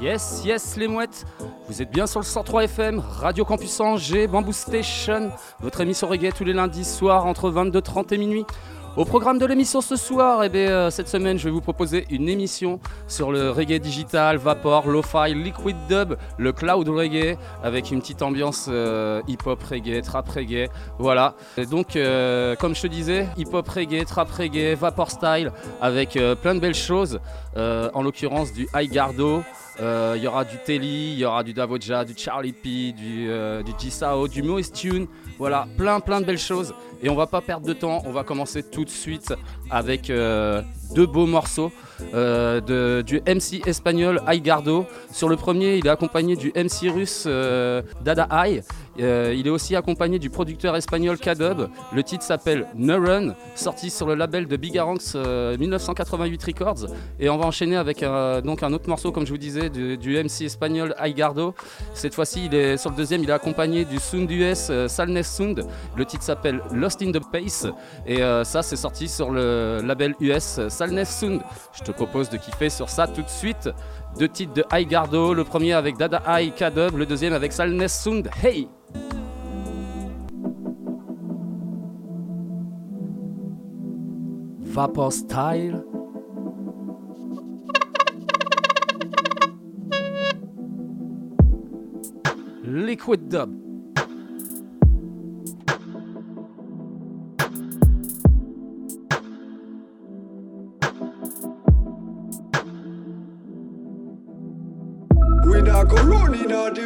Yes, yes, les mouettes. Vous êtes bien sur le 103 FM, Radio Campus Angers, Bamboo Station, votre émission reggae tous les lundis soirs entre 22h30 et minuit. Au programme de l'émission ce soir, eh bien, euh, cette semaine, je vais vous proposer une émission sur le reggae digital, vapor, lo-fi, liquid dub, le cloud reggae, avec une petite ambiance euh, hip-hop reggae, trap reggae. Voilà. Et donc, euh, comme je te disais, hip-hop reggae, trap reggae, vapor style, avec plein de belles choses. en l'occurrence du High Gardo. Il y aura du Telly, il y aura du Davoja, du Charlie P, du, du G-Sao, du Moist Tune. Voilà, plein plein de belles choses. Et on va pas perdre de temps, on va commencer tout de suite avec euh, deux beaux morceaux euh, du MC espagnol Gardo. Sur le premier, il est accompagné du MC russe euh, Dada Ai. il est aussi accompagné du producteur espagnol K-Dub. Le titre s'appelle Neuron, sorti sur le label de Bigaranx 1988 Records. Et on va enchaîner avec un autre morceau, comme je vous disais, du, MC espagnol Gardo. Cette fois-ci, il est sur le deuxième, il est accompagné du Sound US Salnes Sound. Le titre s'appelle Lost in the Pace. Et ça, c'est sorti sur le label US Salnes Sound. Je te propose de kiffer sur ça tout de suite. Deux titres de High Gardo, le premier avec Dada High K-Dub, le deuxième avec Salnes Sound. Hey! Vapor Style. Liquid Dub.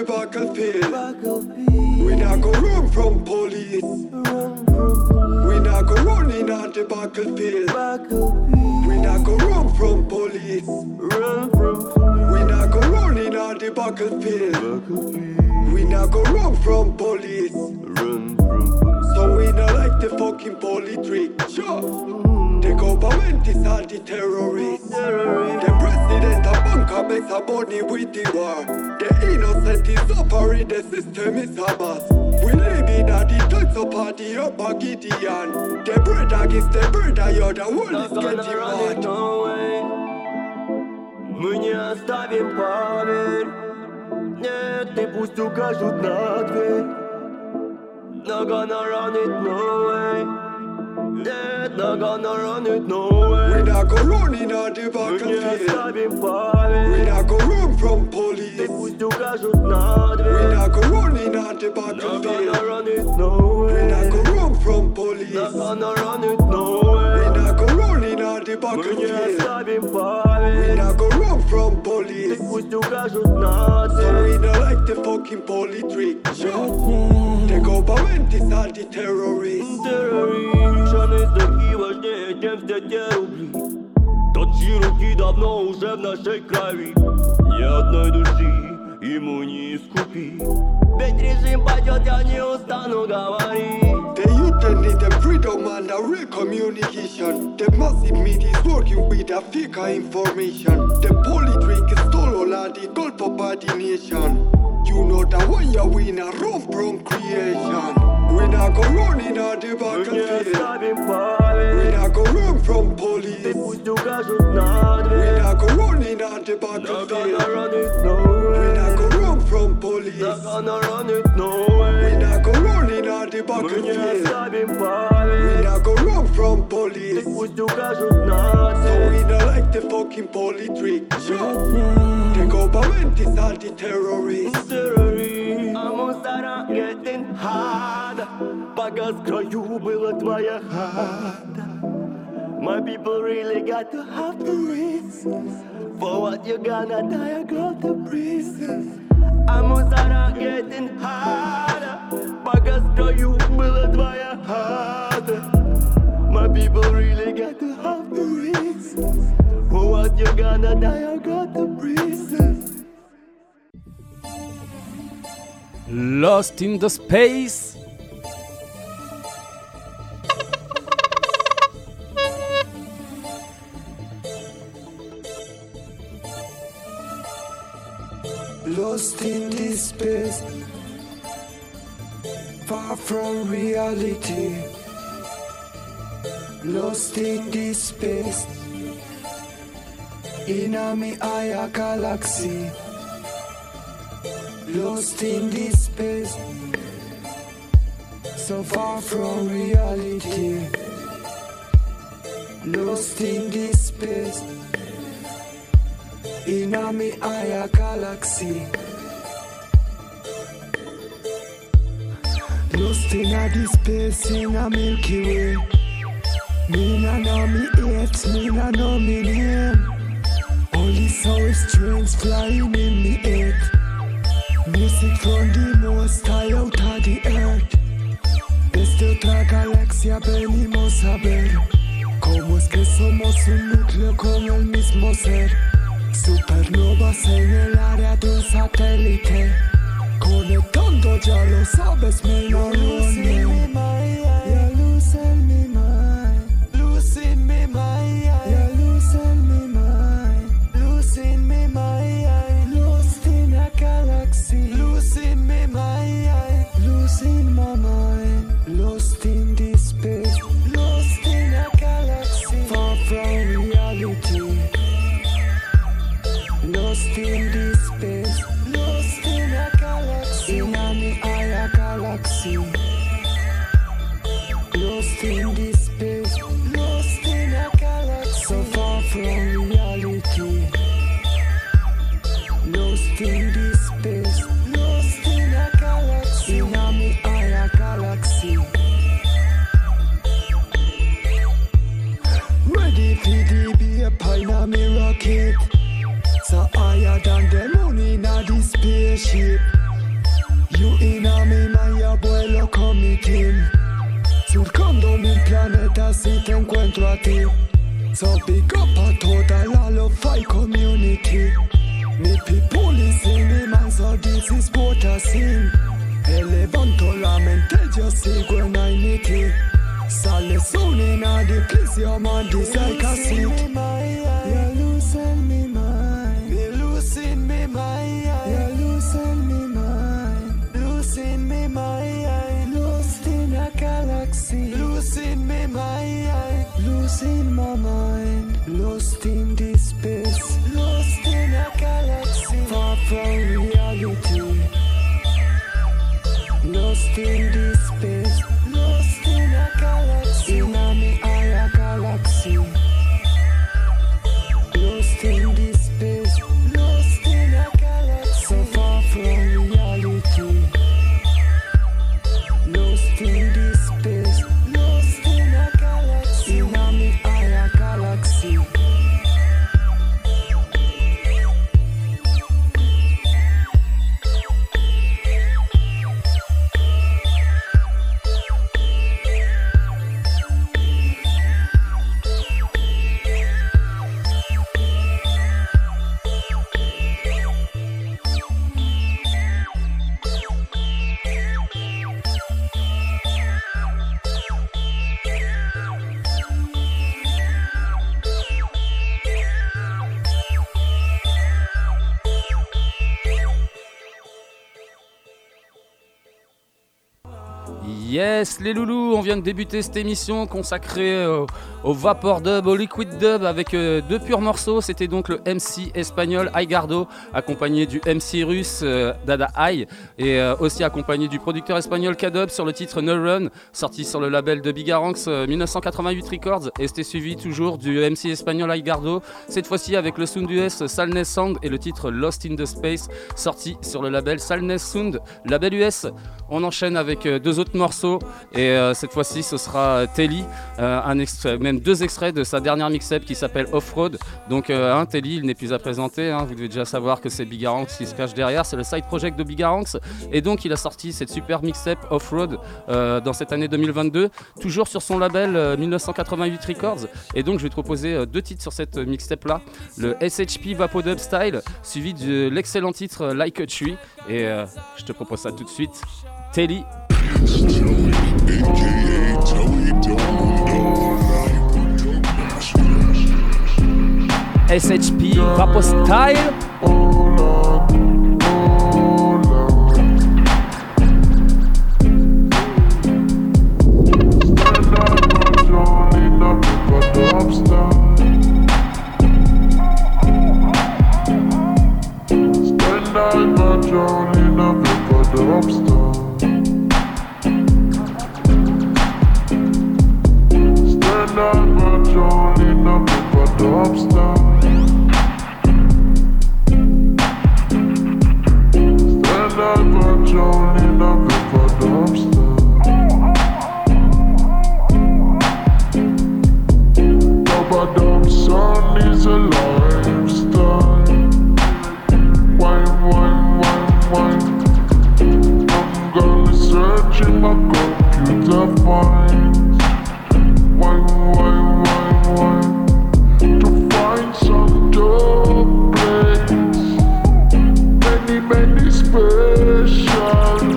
The battlefield. We not go run from police. We not go running on the battlefield. We not go run from police. We not go running on the battlefield. We not go run from police. So we not like the fucking police trick. Sure. The government is all the terrorists The president of Banca makes a money with the war. The innocent is suffering, the system is Hamas. We live in a the types of party up a Gideon. The bread against the bread, you're the world is getting mad. Мы не оставим поверь Нет, и пусть укажут на дверь Not gonna run it, no way Dead, not gonna run it no way. We not go run in the battlefield. We not go run from police. They put you guys not We not go run in a the battlefield. Not gonna run it no way. We not go run from police. Not gonna run it no way. We not go run in a the battlefield. We not go run from police. They put you guys not So we not like the fucking police trick. The government is all the terrorists. Terrorists. такие важнее, чем все те рубли Тот чьи руки давно уже в нашей крови Ни одной души ему не искупить Ведь режим пойдет, я не устану говорить The youth need the freedom and the real communication The massive media is working with the fake information The politrick is stole all of the gold for body nation You know that when you win a run from creation we not go run in a the battlefield. We not go run from police. We not go run in a the battlefield. We not go run from police. We not go run in a the battlefield. We not go run from police. So we not like the fucking police trick. The government is all the terrorists. I'm start getting hard. Пока с краю была твоя хата My people really got to have the reasons For what you gonna die, I got the reasons I'm start getting harder Пока с краю была твоя хата My people really got to have the reason. For what you gonna die, I got the reason. Lost in the Space. Lost in this space, far from reality. Lost in this space, in a me galaxy. Lost in this space, so far from reality. Lost in this space in a me galaxy. Lost in a this space in a Milky Way. Me na know me age, me na know me name. Only soul strings flying in me head. Music from the most high out of earth. Desde otra galaxia venimos a ver cómo es que somos un núcleo con el mismo ser. Supernovas en el área de un satélite Conectando, ya lo sabes, mi neurones this les loulous, on vient de débuter cette émission consacrée euh, au vapor dub, au liquid dub avec euh, deux purs morceaux. C'était donc le MC espagnol Aigardo, accompagné du MC russe euh, Dada Ai, et aussi accompagné du producteur espagnol K-Dub sur le titre No Run, sorti sur le label de Bigaranx euh, 1988 Records. Et c'était suivi toujours du MC espagnol Aigardo, cette fois-ci avec le sound US Salness Sound et le titre Lost in the Space, sorti sur le label Salness Sound, label US. On enchaîne avec deux autres morceaux morceau. Et euh, cette fois-ci, ce sera Telly, euh, un même deux extraits de sa dernière mixtape qui s'appelle Off-Road. Donc, euh, un Telly, il n'est plus à présenter. hein. Vous devez déjà savoir que c'est Bigaranx qui se cache derrière. C'est le side project de Bigaranx. Et donc, il a sorti cette super mixtape Off-Road euh, dans cette année 2022, toujours sur son label euh, 1988 Records. Et donc, je vais te proposer euh, deux titres sur cette euh, mixtape-là le SHP Vapodub Style, suivi de l'excellent titre euh, Like a Tree. Et euh, je te propose ça tout de suite. Telly SHP Vapo Style. lover drowning up a dumpster. Stand up and a dumpster. Papa is a lifestyle. Wine, wine, wine, wine. I'm gonna search in my computer find. make me special.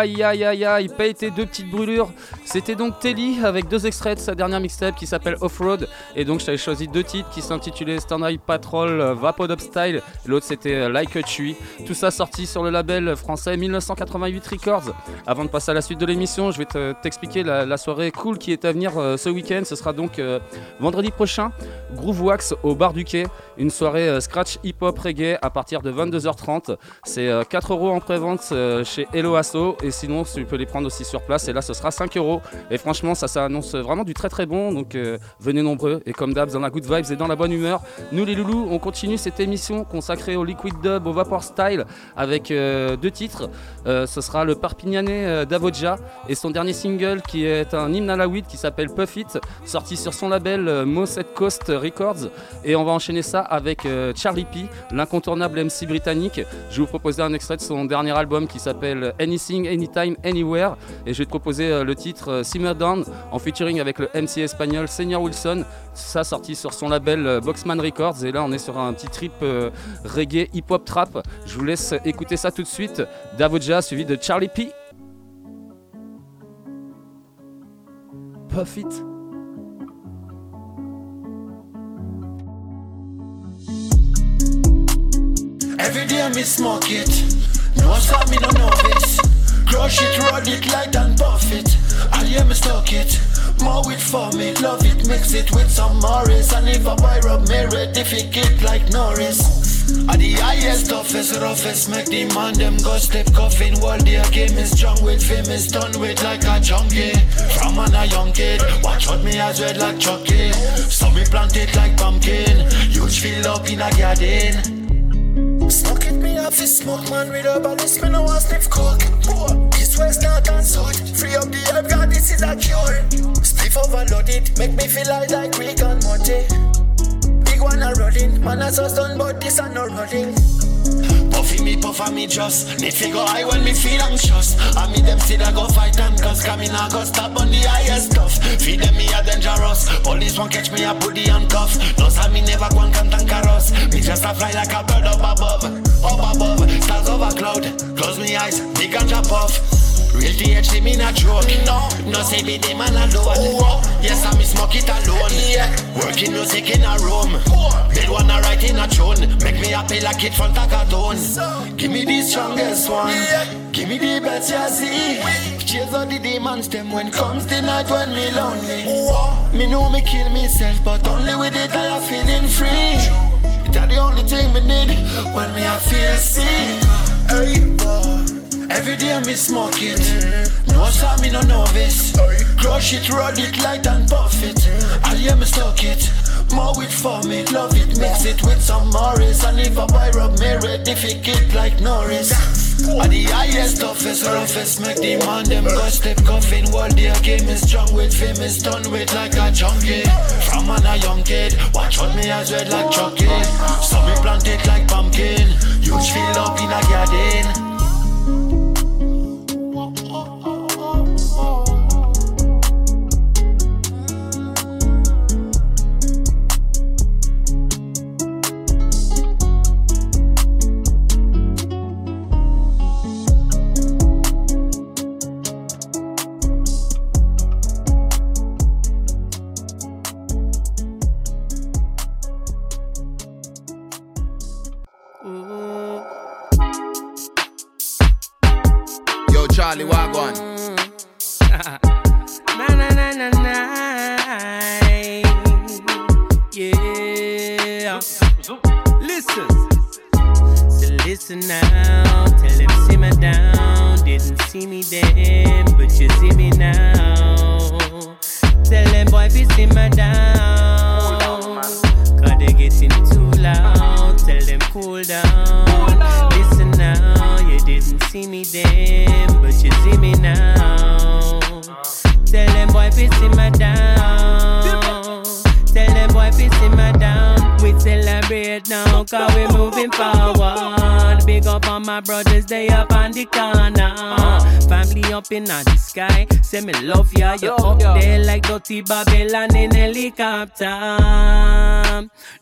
Aïe aïe aïe aïe, été deux petites brûlures. C'était donc Telly avec deux extraits de sa dernière mixtape qui s'appelle Off-Road. Et donc j'avais choisi deux titres qui s'intitulaient Standard Patrol euh, Vapodop Style. L'autre c'était euh, Like a Tree. Tout ça sorti sur le label français 1988 Records. Avant de passer à la suite de l'émission, je vais te- t'expliquer la, soirée cool qui est à venir euh, ce week-end. Ce sera donc vendredi prochain. Groove Wax au bar du quai. Une soirée scratch hip-hop reggae à partir de 22h30. C'est euh, 4 euros en pré-vente chez Hello Asso. Et sinon, tu peux les prendre aussi sur place. Et là, ce sera 5 euros. Et franchement, ça, ça annonce vraiment du très très bon. Donc euh, venez nombreux. Et comme d'hab, dans la good vibes et dans la bonne humeur, nous les loulous, on continue cette émission consacrée au liquid dub, au vapor style, avec euh, deux titres. Euh, ce sera le Perpignanais euh, Davodja et son dernier single qui est un hymne à la weed qui s'appelle Puff It, sorti sur son label Moset Coast Records. Et on va enchaîner ça avec Charlie P, l'incontournable MC britannique. Je vais vous proposer un extrait de son dernier album qui s'appelle Anything, Anytime, Anywhere. Et je vais te proposer le titre euh, Simmer Down en featuring avec le MC espagnol Senior Wilson. Ça sorti sur son label euh, Boxman Records. Et là, on est sur un petit trip euh, reggae hip-hop trap. Je vous laisse écouter ça tout de suite. Davodja suivi de Charlie P. Puff. Crush it, roll it, light and puff it. I hear me stock it. More with for me, love it, mix it with some Morris. And if I buy me certificate like Norris. Are the highest, toughest, roughest, make the man them go step coffin. World their game is strong with famous, done with like a junkie. From an a young kid, watch out me as red like Chucky. So me plant it like pumpkin, huge fill up in a garden. Smoke this smoke man with a balance, me no want sniff coke. This west not and south, free up the herb, God this is a cure. Stiff overloaded, make me feel like like Rick and Morty big one a rolling. Man a just done, but this a no rolling. Puffy me, puff me just Need figure high when me feel anxious. I me them still a go fight and cause Come in a go stop on the highest stuff. Feed them me a dangerous Police won't catch me I put the handcuff No say me never go and can tank us Me just a fly like a bird up above Up above, stars over cloud Close me eyes, big and drop off Real THC me not joke. No, no say be the man alone. Oh, oh. yes, I me smoke it alone. Yeah, working music in a room. Oh. Build one a write in a tune. Make me happy like it from a cartoon. Give me the strongest one. Give me the best you see. Chase all the demons them when comes the night when me lonely. Oh, oh. Me know me kill myself, but only with it I am feeling free. That the only thing me need when me I feel sick. Hey, boy. Every day me smoke it. No stop me no novice. Crush it, roll it, light and puff it. I hear me stock it. More with for me, love it, mix it with some Morris. And if I buy rub me ready, it like Norris. Are the highest, toughest, roughest, make the man them go step coffin. World their game is strong with famous, done with like a junkie. From an a young kid, watch out me as red like Chucky. So me plant it like pumpkin, huge fill up in a garden. Brothers, they up on the corner. Up in the sky, say me love ya. You up there like dirty Babylon in helicopter.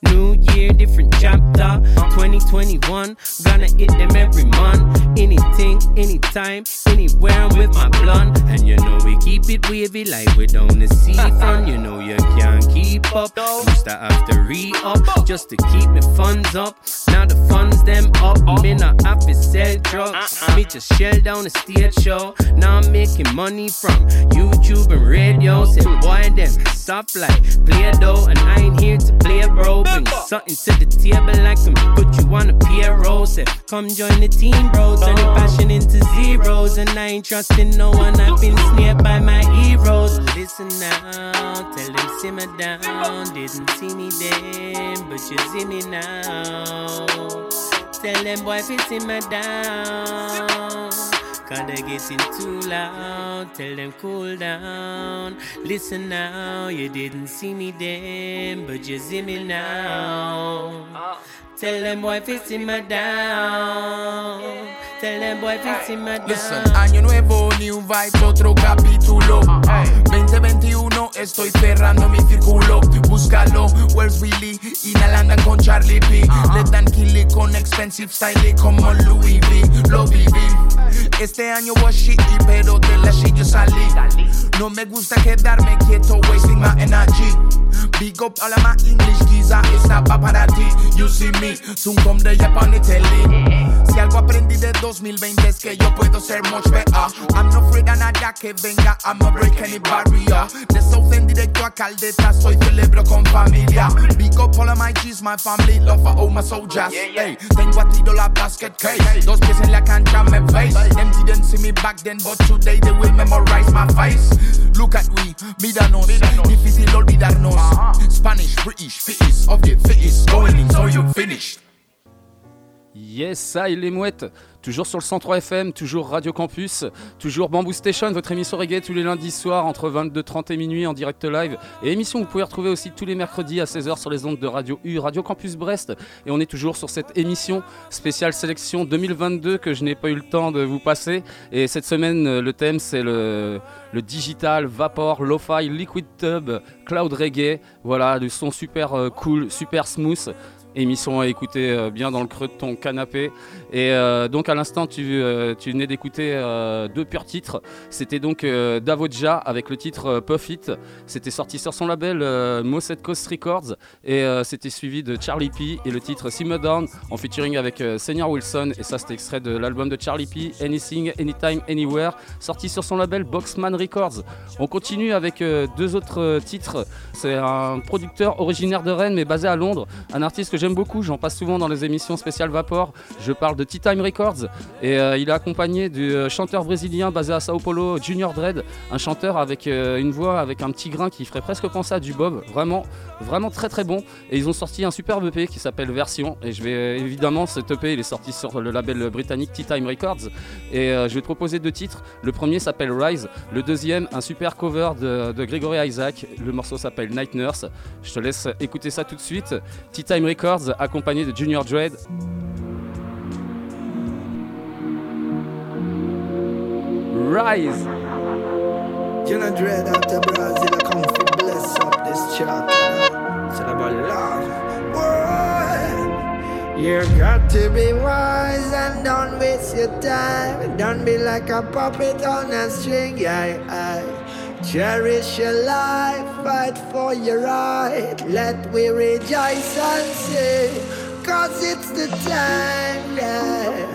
New year, different chapter. 2021, gonna hit them every month. Anything, anytime, anywhere with my blunt. And you know we keep it wavy like we're down the seafront. You know you can't keep up. Used to have to re up just to keep me funds up. Now the funds them up. Me not have to sell drugs. Uh-uh. Me just shell down the stage show. Now I'm making money from YouTube and radio. Say boy them soft like play dough. And I ain't here to play bro. Bring something to the table like I'm put you on a PRO. Say come join the team bro. Turn your passion into zeros. And I ain't trusting no one. I've been snared by my heroes. Listen now. Tell them simmer down. Didn't see me then. But you see me now. Tell them boy, if simmer down. Cause they getting too loud. Tell them cool down. Listen now, you didn't see me then, but you see me now. Tell them boy, fi simmer down. Tell them boy, fi simmer down. Listen, año nuevo, new vibes, otro capítulo. 2021, estoy cerrando mi círculo. Búscalo, where's Willy? Inhalando con Charlie P. Le dan killy con expensive style como Louis V. Lo viví. Este año was shitty, pero de la shit yo salí. No me gusta quedarme quieto, wasting my energy. Big up all of my English geezer, esta pa' para ti. You see me, soon come the Japan telly. Si algo aprendí de 2020 es que yo puedo ser much better. I'm no afraid a nada que venga, I'm a break any barrier. De South en directo a Caldeta, soy celebro con familia. Big up all of my G's, my family, love for all my soldiers. Hey, tengo a tiro la basket case. Dos pies en la cancha, me face. Them didn't see me back then, but today they will memorize my face. Look at we, míranos, difícil olvidarnos. Spanish, British, fittest of the fittest, going in, so you Yes, ça, il les mouettes. Toujours sur le 103 FM, toujours Radio Campus, toujours Bamboo Station, votre émission reggae tous les lundis soirs entre 22h30 et minuit en direct live. Et émission que vous pouvez retrouver aussi tous les mercredis à 16h sur les ondes de Radio U, Radio Campus Brest. Et on est toujours sur cette émission spéciale sélection 2022 que je n'ai pas eu le temps de vous passer. Et cette semaine, le thème c'est le, le digital, vapor, lo-fi, liquid tub, cloud reggae. Voilà, du son super euh, cool, super smooth émission à écouter euh, bien dans le creux de ton canapé. Et euh, donc à l'instant, tu, euh, tu venais d'écouter deux purs titres. C'était donc Davodja avec le titre Puff It. C'était sorti sur son label Mosset Coast Records et c'était suivi de Charlie P et le titre Simmer Down en featuring avec Senior Wilson. Et ça, c'était extrait de l'album de Charlie P, Anything, Anytime, Anywhere, sorti sur son label Boxman Records. On continue avec deux autres titres. C'est un producteur originaire de Rennes mais basé à Londres, un artiste que beaucoup, j'en passe souvent dans les émissions spéciales Vapor. Je parle de Tea Time Records et euh, il est accompagné du euh, chanteur brésilien basé à Sao Paulo, Junior Dread, un chanteur avec euh, une voix avec un petit grain qui ferait presque penser à du Bob, vraiment, vraiment très très bon. Et ils ont sorti un superbe EP qui s'appelle Version et je vais évidemment cet EP il est sorti sur le label britannique Tea Time Records et je vais te proposer deux titres. Le premier s'appelle Rise, le deuxième un super cover de, de Gregory Isaac. Le morceau s'appelle Night Nurse. Je te laisse écouter ça tout de suite. Tea Time Records accompagné de Junior Dread. Rise. Junior Dread out of Brazil, I come to bless up this chart. It's about love. You got to be wise and don't waste your time. Don't be like a puppet on a string. Yeah, I. Cherish your life, fight for your right. Let we rejoice and sing, cause it's the time, yeah.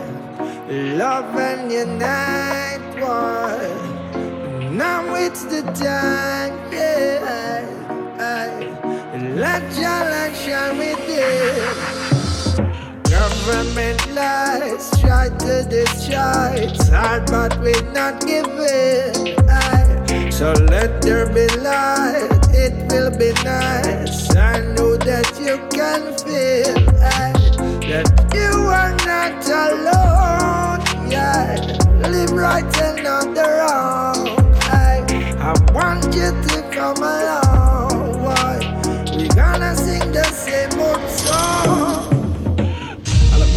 Love and unite, boy. Now it's the time, yeah. Let your light shine within. Government lies try to destroy. It's hard, but we're not giving. So let there be light, it will be nice. I know that you can feel that you are not alone. Yeah, live right and not the wrong. I, I want you to come along. Why? We gonna sing the same old song.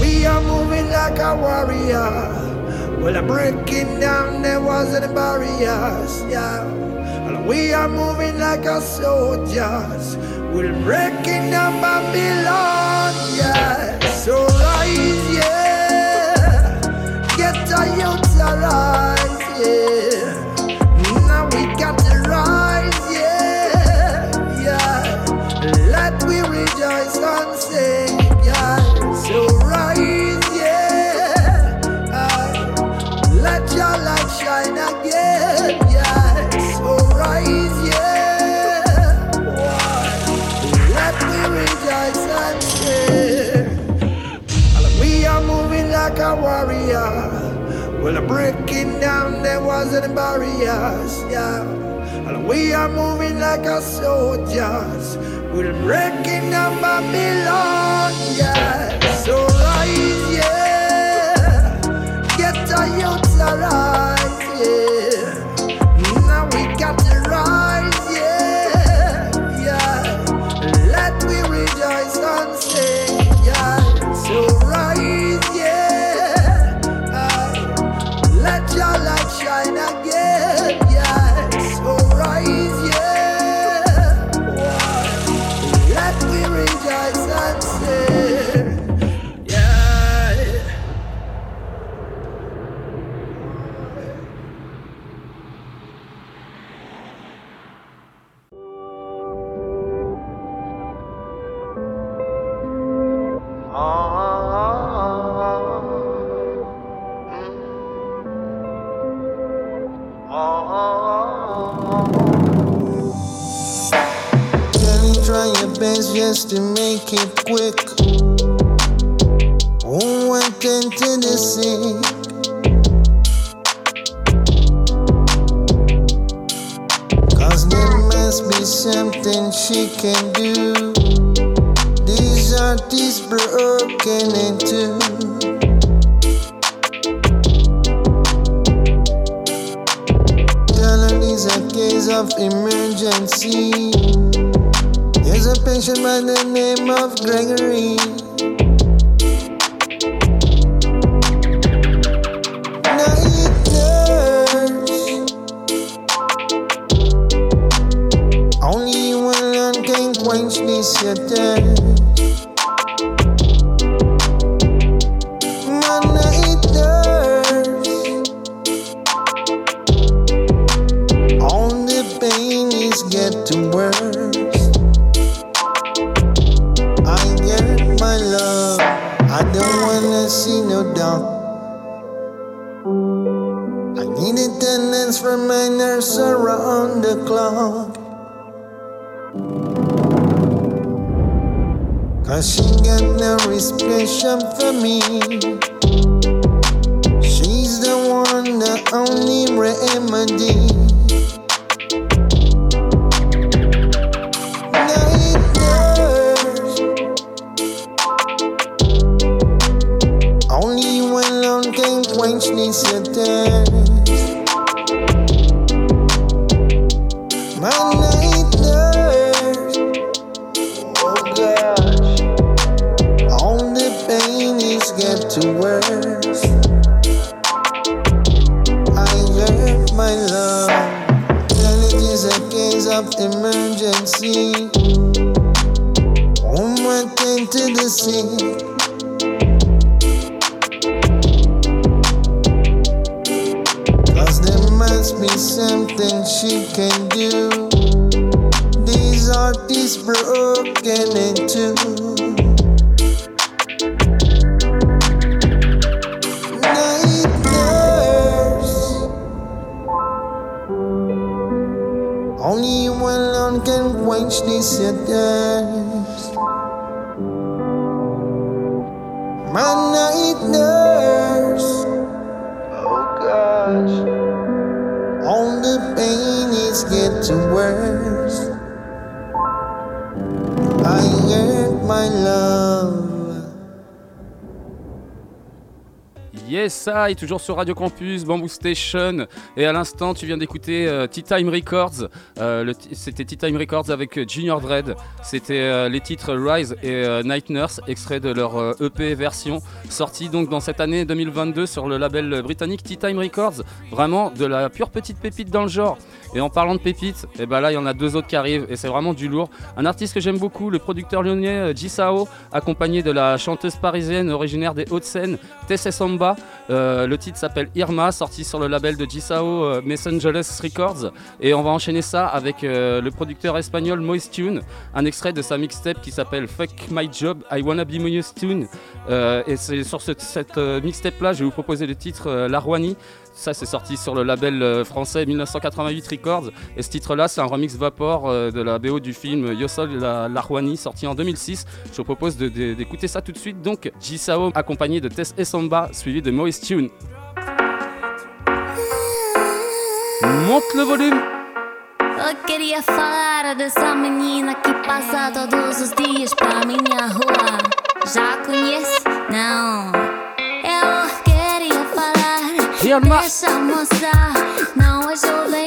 We are moving like a warrior. Well, I'm breaking down the walls and barriers, yeah. And we are moving like a soldiers. We're breaking down Babylon, yeah. So rise, yeah. Get a youth alive, yeah. A warrior. Well, I'm breaking down the walls and the barriers, yeah. And we are moving like a soldiers. We're breaking down Babylon, yeah. So rise, yeah. Get a youth rise, yeah. just to make it quick. Oh, I tend to see. My night nurse. Oh gosh. All the pain is getting worse. Toujours sur Radio Campus, Bamboo Station. Et à l'instant, tu viens d'écouter euh, Tea Time Records. Euh, C'était Tea Time Records avec euh, Junior Dread. C'était euh, les titres Rise et Night Nurse, extrait de leur EP version, sorti donc dans cette année 2022 sur le label britannique Tea Time Records. Vraiment de la pure petite pépite dans le genre. Et en parlant de pépites, et ben là, il y en a deux autres qui arrivent et c'est vraiment du lourd. Un artiste que j'aime beaucoup, le producteur lyonnais Jisao, accompagné de la chanteuse parisienne originaire des Hauts-de-Seine, Tessé Samba. Euh, le titre s'appelle Irma, sorti sur le label de Jisao euh, Records. Et on va enchaîner ça avec euh, le producteur espagnol Moist Tune, un extrait de sa mixtape qui s'appelle Fuck My Job, I Wanna Be Moist Tune. Euh, et c'est sur ce- cette mixtape là, je vais vous proposer le titre La Rouani. Ça, c'est sorti sur le label euh, français 1988 Records. Et ce titre-là, c'est un remix vapor euh, de la BO du film Yosol la, la Rouani, sorti en 2006. Je vous propose d'écouter ça tout de suite. Donc, Jisao, accompagné de Tess Essamba, suivi de Moist Tune. Monte le volume! Eu queria Deixa mostrar, não é jovem.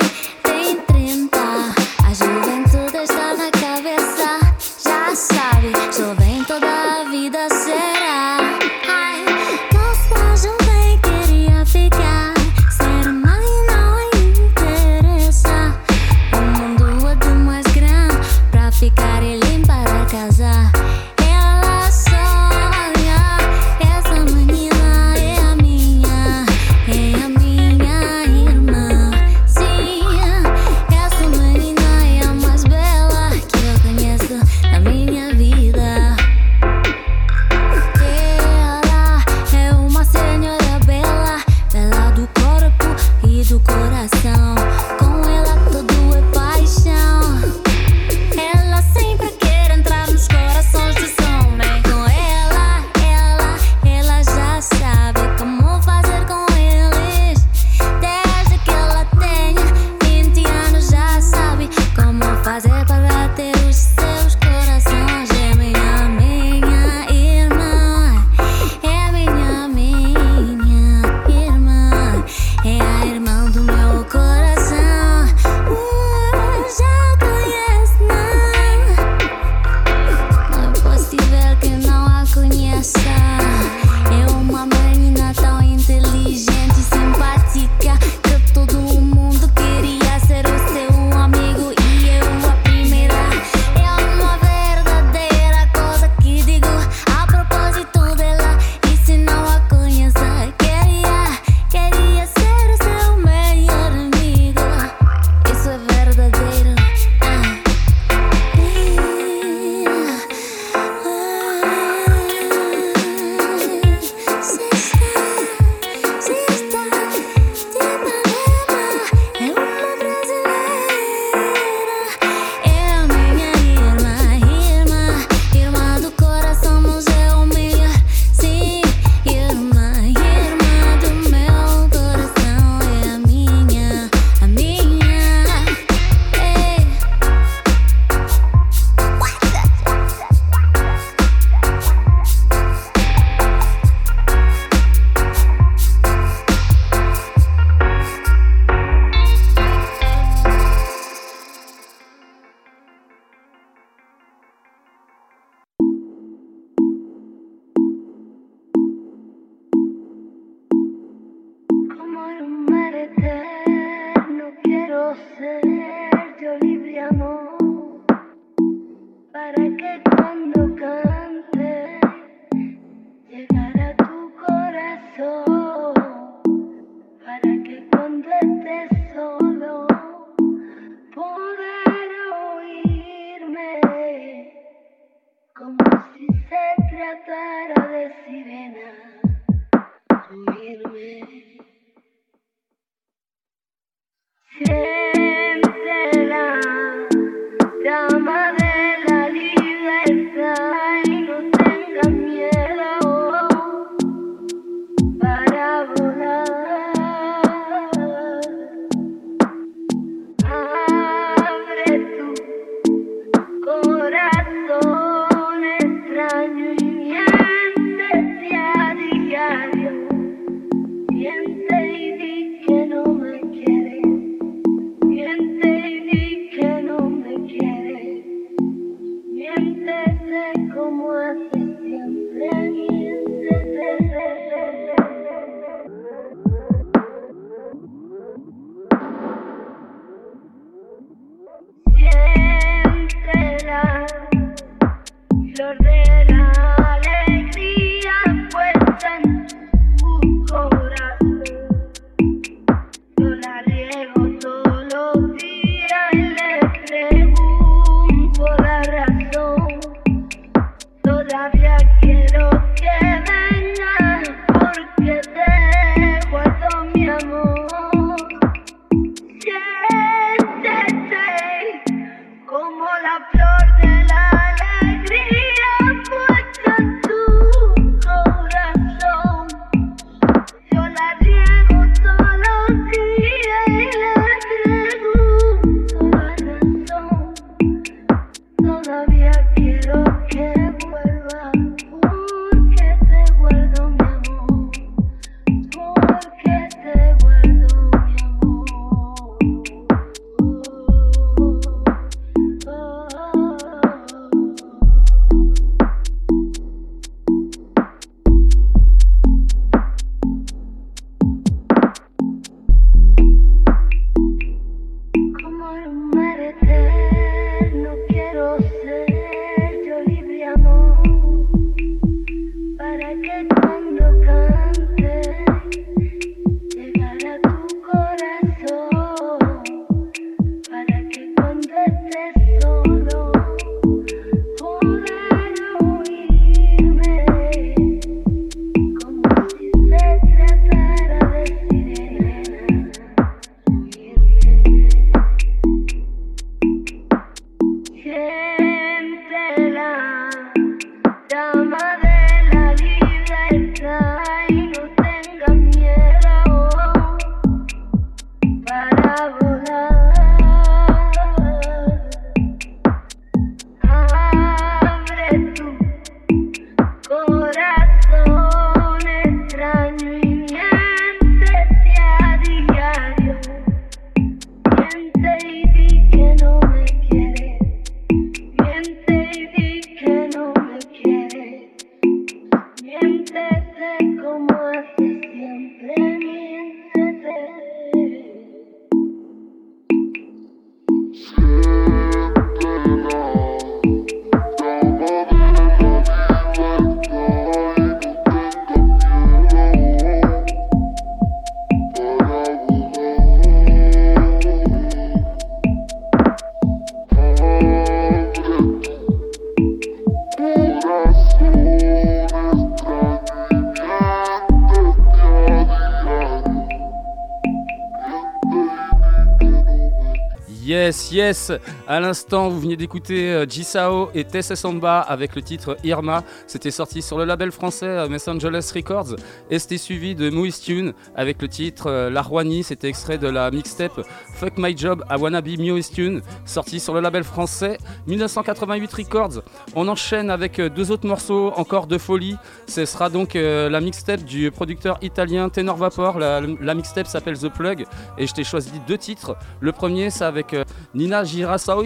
Yes. À l'instant, vous venez d'écouter euh, Jisao et Tessa Samba avec le titre Irma. C'était sorti sur le label français euh, Los Angeles Records et c'était suivi de Moïse Tune avec le titre euh, La Rouanie. C'était extrait de la mixtape Fuck My Job à Wannabe Moïse Tune, sorti sur le label français 1988 Records. On enchaîne avec deux autres morceaux encore de folie. Ce sera donc la mixtape du producteur italien Tenor Vapor. La, la mixtape s'appelle The Plug et je t'ai choisi deux titres. Le premier, c'est avec Nina Girasao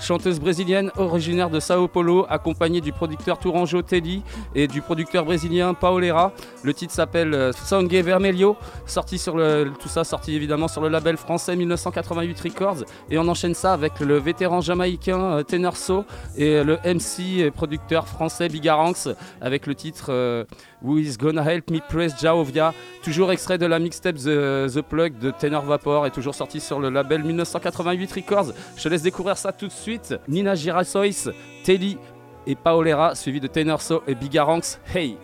Chanteuse brésilienne originaire de Sao Paulo, accompagnée du producteur tourangeau Teddy et du producteur brésilien Paolera. Le titre s'appelle euh, Sangue Vermelho, sorti sur tout ça sorti évidemment sur le label français 1988 Records. Et on enchaîne ça avec le vétéran jamaïcain euh, Tenor So et le MC producteur français Bigaranx avec le titre euh, Who is Gonna Help Me Praise Jaovia, toujours extrait de la mixtape The, Plug de Tenor Vapor et toujours sorti sur le label 1988 Records. Je laisse découvrir ça tout de suite. Nina Girassois, Telly et Paolera, suivi de Tenor So et Bigaranx. Hey!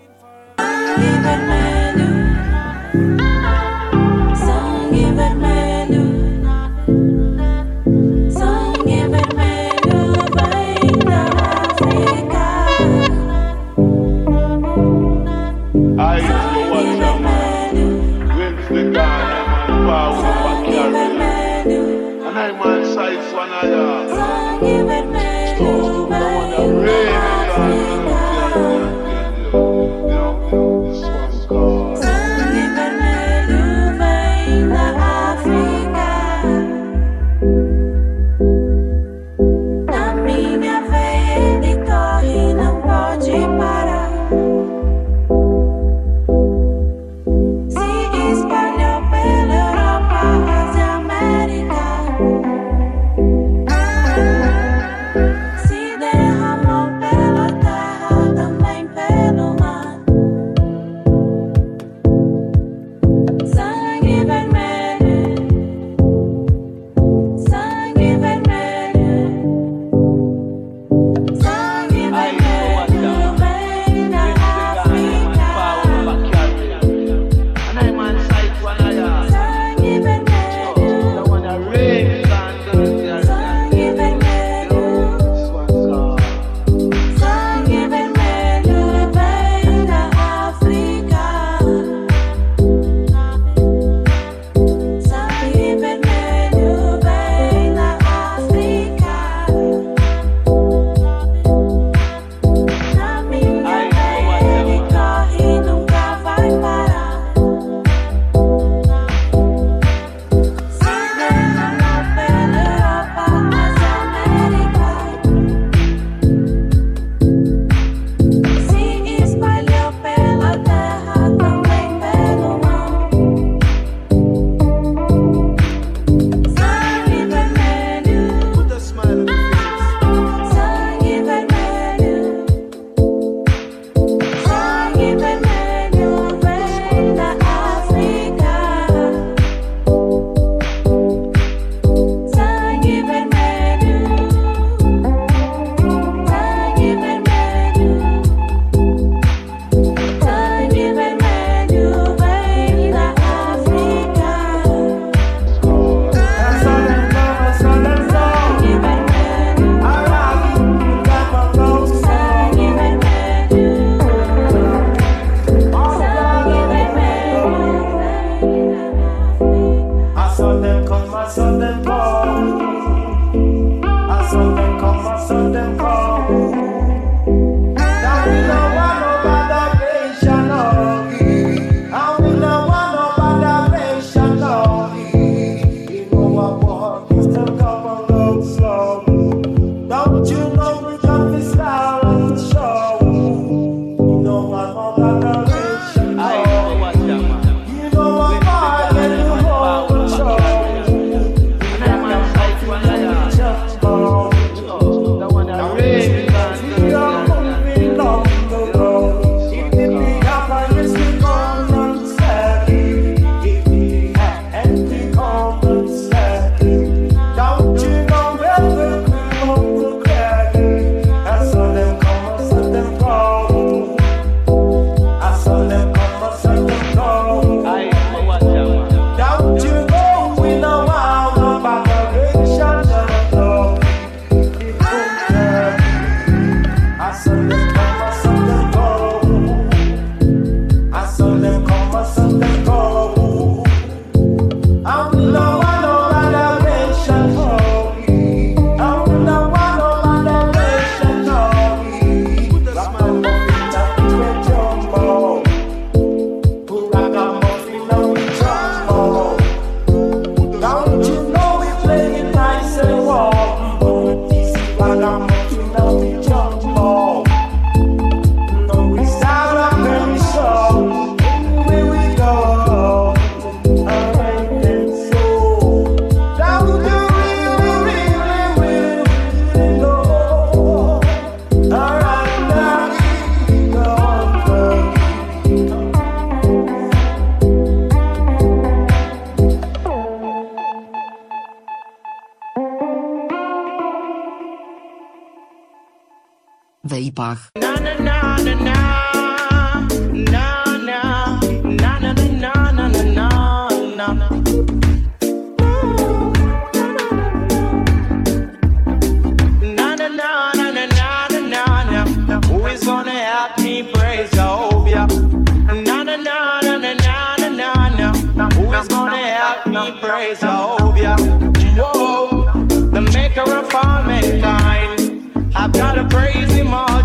Weipach. Na na na na na na na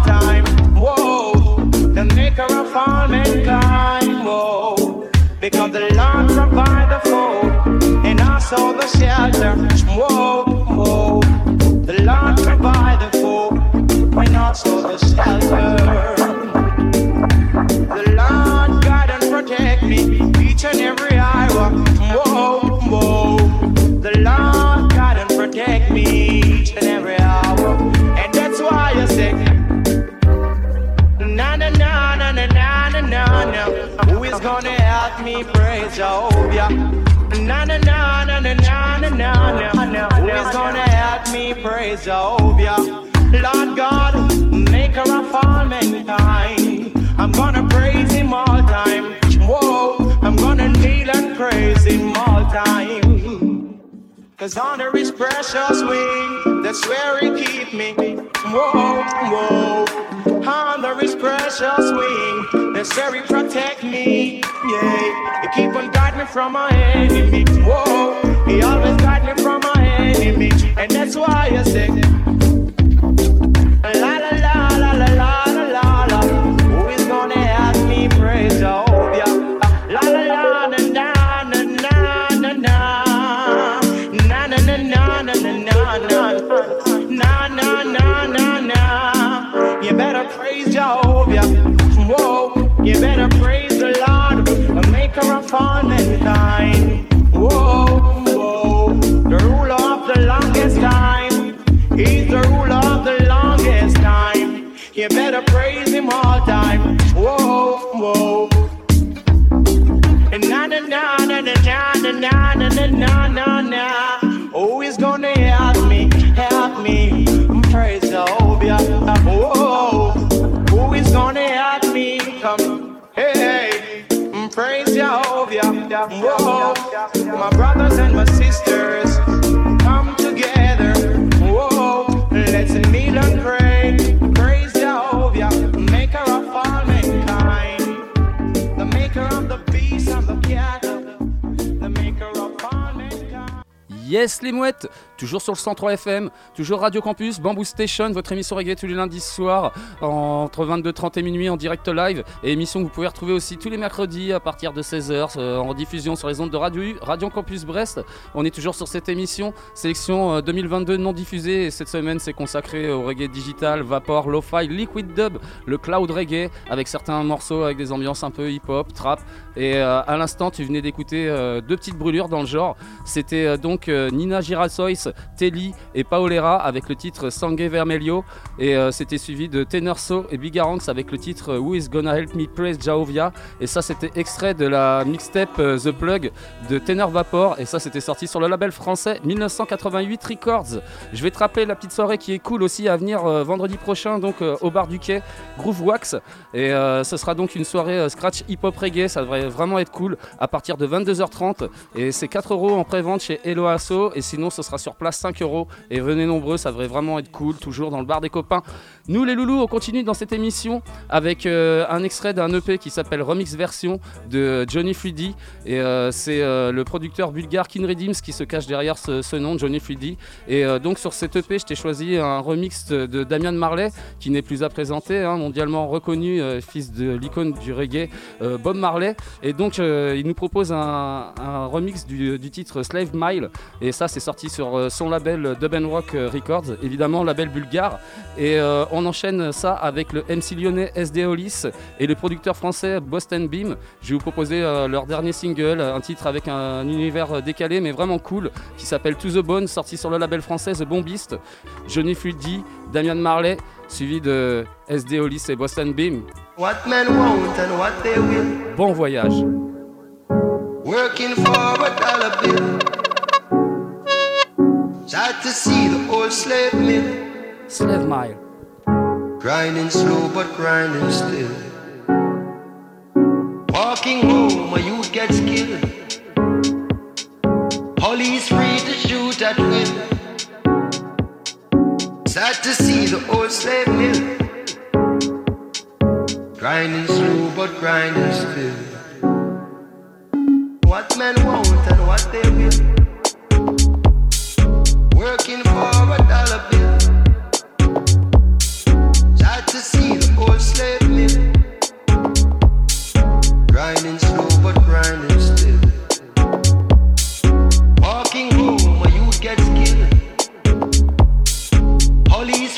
time. Whoa, the maker of all mankind. Whoa, because the Lord provide the food and the shelter. Whoa, the Lord the food and the shelter. The Lord guide and protect me each and every Jehovah? Na na na na na na na na na. Who is gonna help me praise Jehovah? Lord God, maker of all mankind. I'm gonna praise him all time. Whoa, I'm gonna kneel and praise him all time. Cause under his precious wing, that's where he keep me. Whoa, whoa. Under his precious wing, where protect me. Yeah, he keep on guide me from my enemy. Whoa, he always guide me from my enemy. And that's why I say, Whoa, whoa, the ruler of the longest time. He's the ruler of the longest time. You better praise him all time. Whoa, whoa. Na na na na na na na na na na na. Yes les mouettes, toujours sur le 103 FM, toujours Radio Campus, Bamboo Station, votre émission reggae tous les lundis soirs entre 22h30 et minuit en direct live et émission que vous pouvez retrouver aussi tous les mercredis à partir de 16h euh, en diffusion sur les ondes de Radio U, Radio Campus Brest. On est toujours sur cette émission, sélection euh, 2022 non diffusée et cette semaine c'est consacré au reggae digital, vapor, lo-fi, liquid dub, le cloud reggae avec certains morceaux avec des ambiances un peu hip-hop, trap et euh, à l'instant tu venais d'écouter euh, deux petites brûlures dans le genre. C'était euh, donc euh, Nina Girasois, Telly et Paolera avec le titre Sangue Vermelho. Et euh, c'était suivi de Tenorso et Bigaranx avec le titre euh, Who is Gonna Help Me Praise Jehovah. Et ça c'était extrait de la mixtape euh, The Plug de Tenor Vapor. Et ça c'était sorti sur le label français 1988 Records. Je vais te rappeler la petite soirée qui est cool aussi à venir euh, vendredi prochain donc euh, au bar du quai Groove Wax. Et euh, ce sera donc une soirée euh, scratch hip hop reggae. Ça devrait vraiment être cool à partir de 22h30 et c'est 4 euros en pré-vente chez Hello Et sinon ce sera sur place 5 euros. Et venez nombreux ça devrait vraiment être cool toujours dans le bar des copains. Nous les loulous on continue dans cette émission avec euh, un extrait d'un EP qui s'appelle Remix Version de Johnny Freddy et euh, c'est euh, le producteur bulgare Kin Redeems qui se cache derrière ce, nom Johnny Freddy et donc sur cet EP je t'ai choisi un remix de, Damian Marley qui n'est plus à présenter hein, mondialement reconnu fils de l'icône du reggae Bob Marley. Et donc il nous propose un, remix du titre Slave Mile et ça c'est sorti sur euh, son label Dub Rock Records, évidemment label bulgare. Et on enchaîne ça avec le MC lyonnais SD Hollis et le producteur français Boston Beam. Je vais vous proposer leur dernier single, un titre avec un univers décalé mais vraiment cool, qui s'appelle To The Bone, sorti sur le label français The Bombist. Johnny Fluidi, Damian Marley, suivi de SD Hollis et Boston Beam. What men want and what they will. Bon voyage. Working for a dollar bill. Sad to see the old slave mill. Slave mile. Grinding slow but grinding still. Walking home, a youth gets killed. Police free to shoot at will. Sad to see the old slave mill. Grinding slow but grinding still. What men want and what they will. Working for a dollar bill. Sad to see the old slave mill. Grinding slow but grinding still. Walking home, a youth gets killed. Police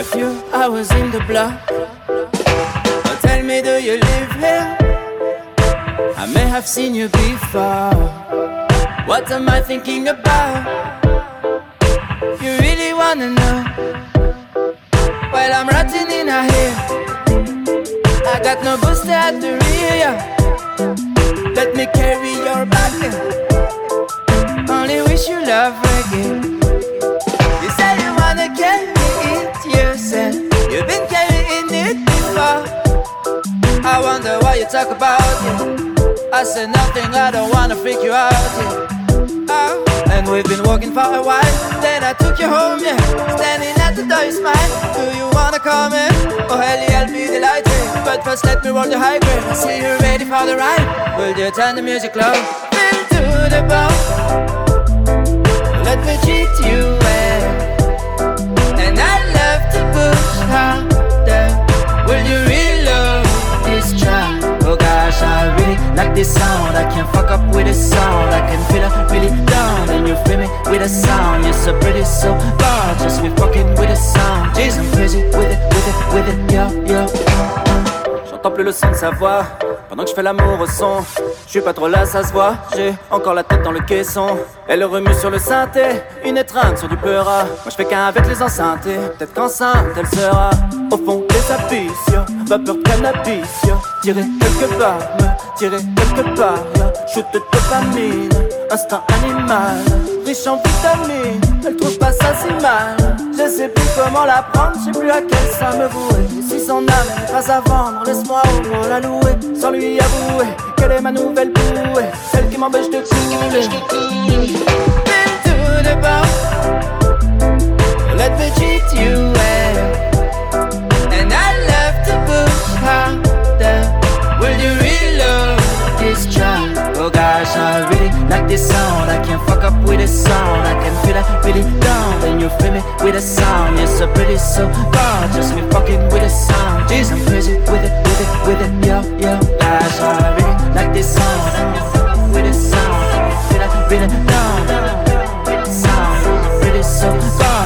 a few hours in the block. Now tell me, do you live here? I may have seen you before. What am I thinking about? You really wanna know? Well, I'm rotting in a here. I got no booster at the rear. Let me carry your back. Only wish you love I wonder why you talk about it. I said nothing, I don't wanna freak you out. Yeah. Oh. And we've been walking for a while. Then I took you home, yeah. Standing at the door, you smile. Do you wanna come in? Oh, hell yeah, I'll be delighted. But first, let me roll the high grade. I see you're ready for the ride. Will you turn the music low? Into the bone. Let me treat you well. And I love to push harder. Will you really Oh gosh, I really like this sound. I can't fuck up with this sound. I can feel it really down. And you feel me with a sound. You're so pretty, so gorgeous. We fucking with a sound. Jeez, I'm with it, with it, with it, yo. J'entends plus le son de sa voix pendant que je fais l'amour au son. Je suis pas trop là, ça se voit. J'ai encore la tête dans le caisson. Elle remue sur le synthé, une étreinte sur du peura. Moi je fais qu'un avec les enceintes. Peut-être qu'enceinte elle sera au fond des abysses. Vapeur cannabis, tirer quelque part, me tirer quelque part. Shoot de dopamine, instinct animal, riche en vitamines. Elle trouve pas ça si mal. Je sais plus comment la prendre, je sais plus à quel ça me vouer. Si son âme n'est pas à vendre, laisse-moi au la louer. Sans lui avouer qu'elle est ma nouvelle bouée, celle qui m'empêche de couler. Into the bone. Let me treat you well. And I love to push harder. Will you love this track? Oh gosh, I really like this sound. I can't fuck up with this sound. I can feel it really down. When you feel me with a sound, you're so pretty, so gorgeous. We fucking with a sound. Jeez, I'm crazy with it, with it, with it, yo, yo. Gosh, I really like this sound. I can fuck up with this sound. I can feel it really down. Sound, pretty, so gorgeous.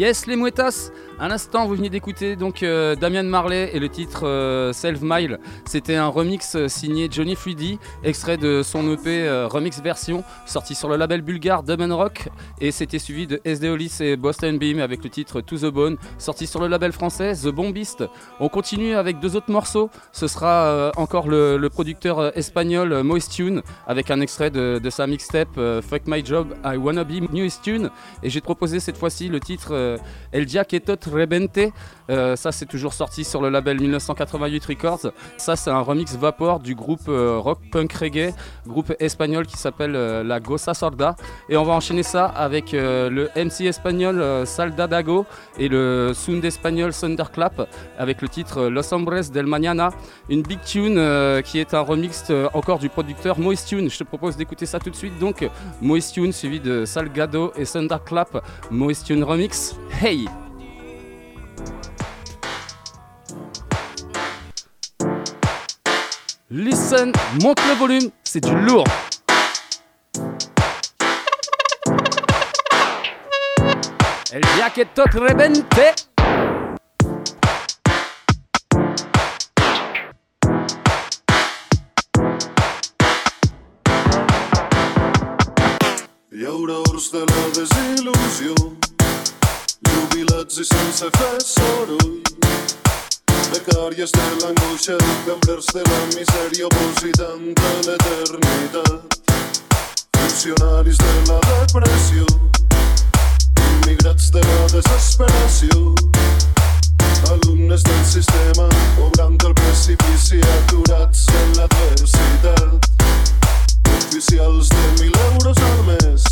Если мы тас À l'instant vous venez d'écouter donc euh, Damian Marley et le titre euh, Self Mile. C'était un remix euh, signé Johnny Fluidi, extrait de son EP Remix Version, sorti sur le label bulgare Dub Rock. Et c'était suivi de SD et Boston Beam avec le titre To The Bone, sorti sur le label français The Bombist. On continue avec deux autres morceaux. Ce sera encore le, producteur espagnol Moist Tune avec un extrait de, sa mixtape Fuck My Job, I Wanna Be Newest Tune. Et j'ai proposé cette fois-ci le titre El Dia que Tot Rebente. Euh, ça, c'est toujours sorti sur le label 1988 Records. Ça, c'est un remix vapor du groupe euh, rock punk reggae, groupe espagnol qui s'appelle euh, La Gossa Sorda. Et on va enchaîner ça avec le MC espagnol Salda Dago et le sound espagnol Thunderclap avec le titre Los Hombres del Mañana. Une big tune qui est un remix encore du producteur Moist Tune. Je te propose d'écouter ça tout de suite. Donc, Moist Tune suivi de Salgado et Thunderclap. Moist Tune remix. Hey! Listen, monte le volume, c'est du lourd. El día que tot rebente. Hi haurà hores de la desil·lusió, jubilats i sense fer soroll, becàries de l'angoixa, cambrers de la misèria opositant a l'eternitat, funcionaris de la depressió, immigrats de la desesperació, alumnes del sistema, obrant el precipici aturats en l'adversitat, oficials de mil euros al mes,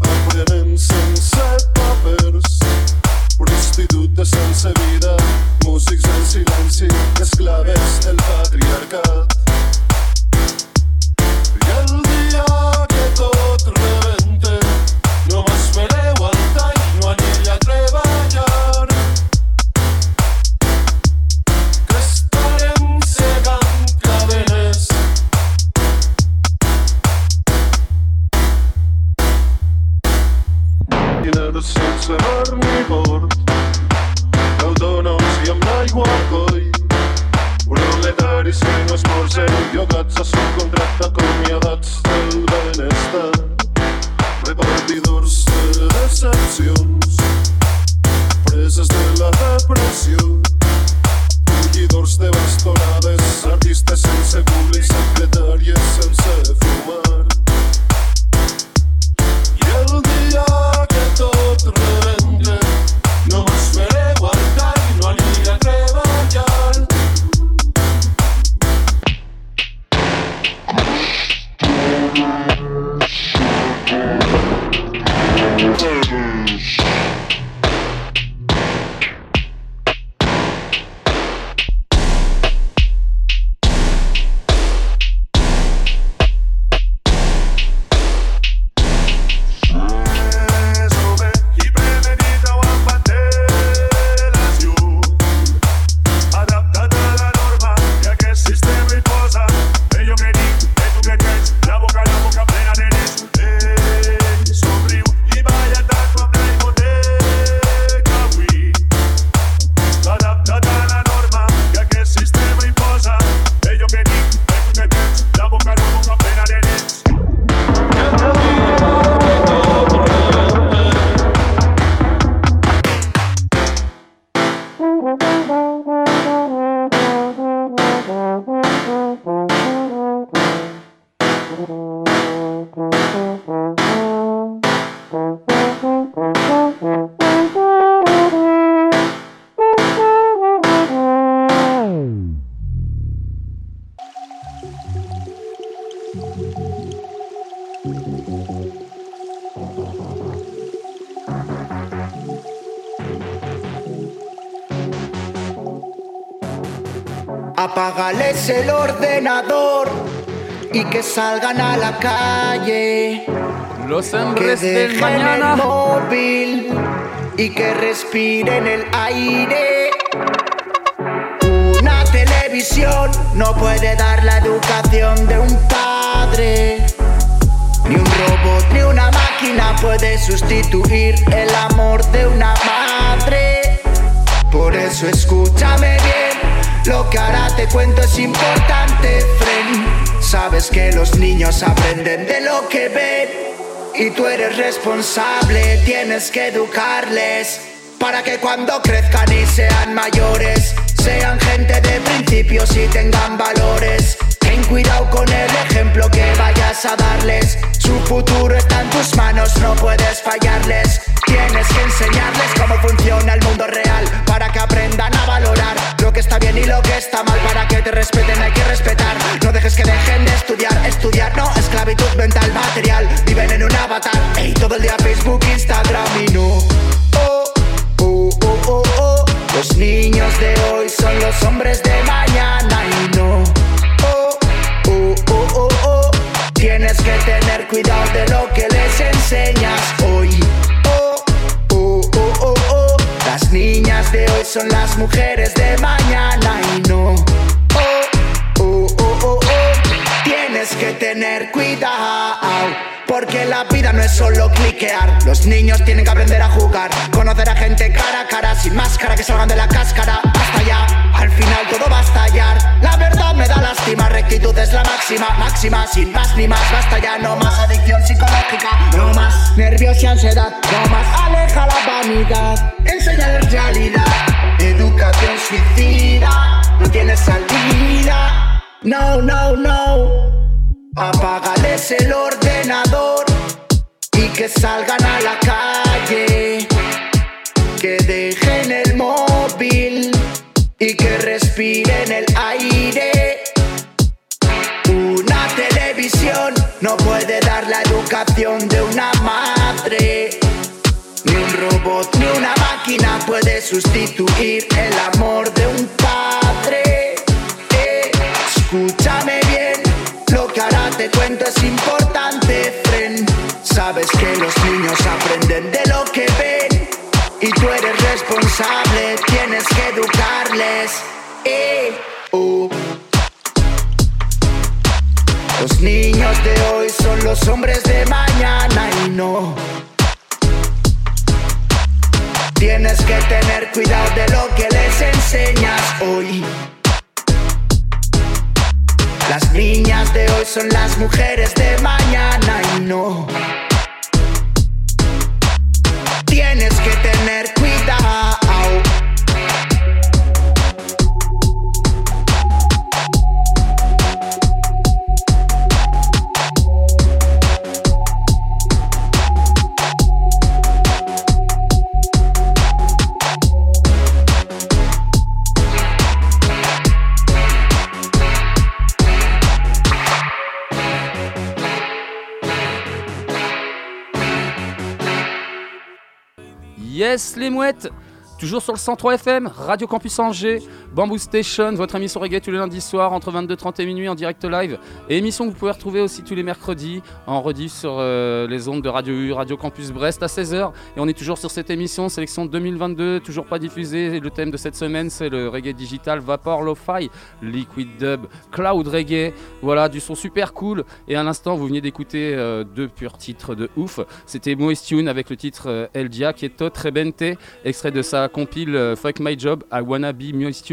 aprenent sense papers, prostitutes sense vida, músics en silenci, esclaves del patriarcat. Iguacoi Proletaris sueños por ser idiocats a su contracte com i edats del benestar Repartidors de decepcions Preses de la repressió Collidors de bastonades Artistes sense públic, secretàries sense fumar Apagales el ordenador y que salgan a la calle. Los que hombres del dejen mañana. el móvil y que respiren el aire. Una televisión no puede dar la educación de un padre. Ni un robot ni una máquina puede sustituir el amor de una madre. Por eso escúchame bien, lo que ahora te cuento es importante, friend. Sabes que los niños aprenden de lo que ven y tú eres responsable, tienes que educarles para que cuando crezcan y sean mayores sean gente de principios y tengan valores. Ten cuidado con el ejemplo que vayas a darles. Su futuro está en tus manos, no puedes fallarles. Tienes que enseñarles cómo funciona el mundo real para que aprendan a valorar lo que está bien y lo que está mal. Para que te respeten hay que respetar. No dejes que dejen de estudiar, estudiar no esclavitud mental material. Viven en un avatar, ey, todo el día Facebook, Instagram y no. Oh, oh, oh, oh, oh. Los niños de hoy son los hombres de mañana y no. Oh, oh, oh, oh. Tienes que tener cuidado de lo que les enseñas hoy. Oh, oh, oh, oh, oh. Las niñas de hoy son las mujeres de mañana y no. Tienes que tener cuidado. Porque la vida no es solo cliquear. Los niños tienen que aprender a jugar. Conocer a gente cara a cara, sin máscara, que salgan de la cáscara. Basta ya, al final todo va a estallar. La verdad me da lástima, rectitud es la máxima, máxima, sin más ni más. Basta ya, no más adicción psicológica, no más nervios y ansiedad, no más. Aleja la vanidad, enseña realidad. Educación suicida, no tiene salida. No, no, no. Apágales el ordenador y que salgan a la calle. Que dejen el móvil y que respiren el aire. Una televisión no puede dar la educación de una madre. Ni un robot ni una máquina puede sustituir el amor de un padre. Es importante, friend. Sabes que los niños aprenden de lo que ven y tú eres responsable, tienes que educarles. Eh, oh. Los niños de hoy son los hombres de mañana y no. Tienes que tener cuidado de lo que les enseñas hoy. Las niñas de hoy son las mujeres de mañana y no. Yes, les mouettes. Toujours sur le 103 FM, Radio Campus Angers, Bamboo Station, votre émission reggae tous les lundis soirs entre 22h30 et minuit en direct live. Et émission que vous pouvez retrouver aussi tous les mercredis en rediff sur euh, les ondes de Radio U, Radio Campus Brest à 16h. Et on est toujours sur cette émission, sélection 2022, toujours pas diffusée. Le thème de cette semaine, c'est le reggae digital, Vapor Lo-Fi, Liquid Dub, Cloud Reggae. Voilà, du son super cool. Et à l'instant, vous venez d'écouter euh, deux purs titres de ouf. C'était Moist Tune avec le titre euh, El Dia, qui est Rebente, extrait de sa compile euh, Fuck My Job, I Wanna Be Moist.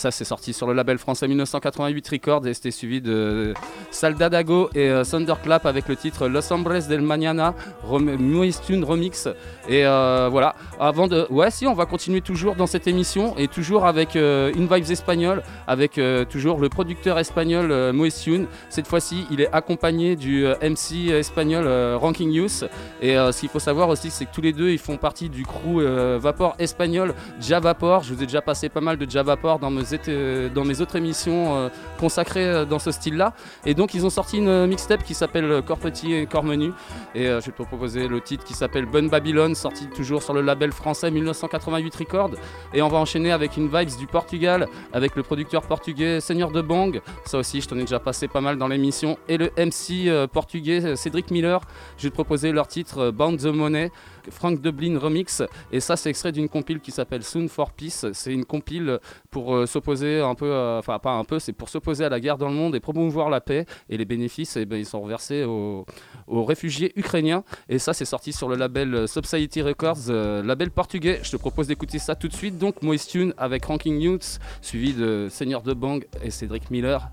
Ça, c'est sorti sur le label français 1988 Records et c'était suivi de Saldadago et euh, Thunderclap avec le titre Los Hombres del Mañana, Moistune Remix. Et euh, voilà, avant de. Ouais, si, on va continuer toujours dans cette émission et toujours avec euh, une vibes espagnole, avec toujours le producteur espagnol Moistune. Cette fois-ci, il est accompagné du MC espagnol Ranking Youth. Et ce qu'il faut savoir aussi, c'est que tous les deux, ils font partie du crew Vapor espagnol Javapor. Je vous ai déjà passé pas mal de Javapor dans mes, dans mes autres émissions consacrées dans ce style-là. Et donc, ils ont sorti une mixtape qui s'appelle Corps Petit et Corps Menu. Et je vais te proposer le titre qui s'appelle Bonne Babylone, sorti toujours sur le label français 1988 Records. Et on va enchaîner avec une vibes du Portugal, avec le producteur portugais Seigneur de Bang. Ça aussi, je t'en ai déjà passé pas mal dans l'émission. Et le MC portugais Cédric Miller. Je vais te proposer leur titre Bound the Money. Frank Dublin Remix. Et ça, c'est extrait d'une compile qui s'appelle Soon for Peace. C'est une compile pour euh, s'opposer un peu, enfin pas un peu, c'est pour s'opposer à la guerre dans le monde et promouvoir la paix. Et les bénéfices, eh ben, ils sont reversés aux, réfugiés ukrainiens. Et ça, c'est sorti sur le label Society Records, euh, label portugais. Je te propose d'écouter ça tout de suite. Donc, Moistune avec Ranking Youths, suivi de Seigneur de Bang et Cédric Miller.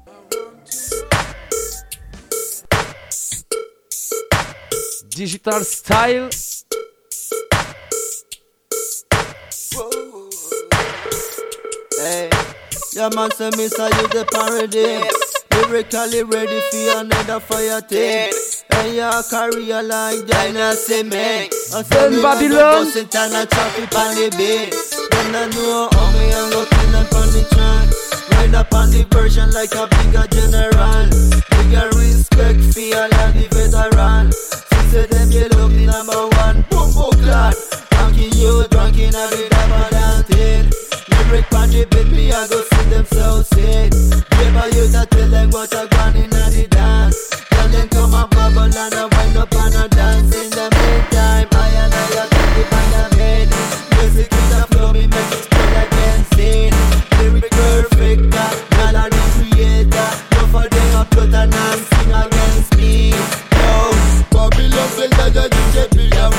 Digital Style. Hey, yeah, man, say me say you the paradigm. Lyrically ready for another fire team. And your career like dynasty man. I say me Babylon. Bust it and I chop it on the beat. Then I know how me and go clean up on the track. Ride up on the version like a bigger general. Bigger respect for all of the veteran. Said them you love me number one. Boom, boom, clad. Drunkin' you, drunkin' a bit of a dancing. Lyric the beat, me I go see them so sick. Give a youth I tell them what I gone in the dance. Tell them come and bubble and I wind up and I dance. In the meantime, I and I got to the band of head. Music is a flow, me make it spread again. Sin. Lyric perfect, uh, melody creator. No for them a plot and I against me. Yo, Babylon that the DJ bigger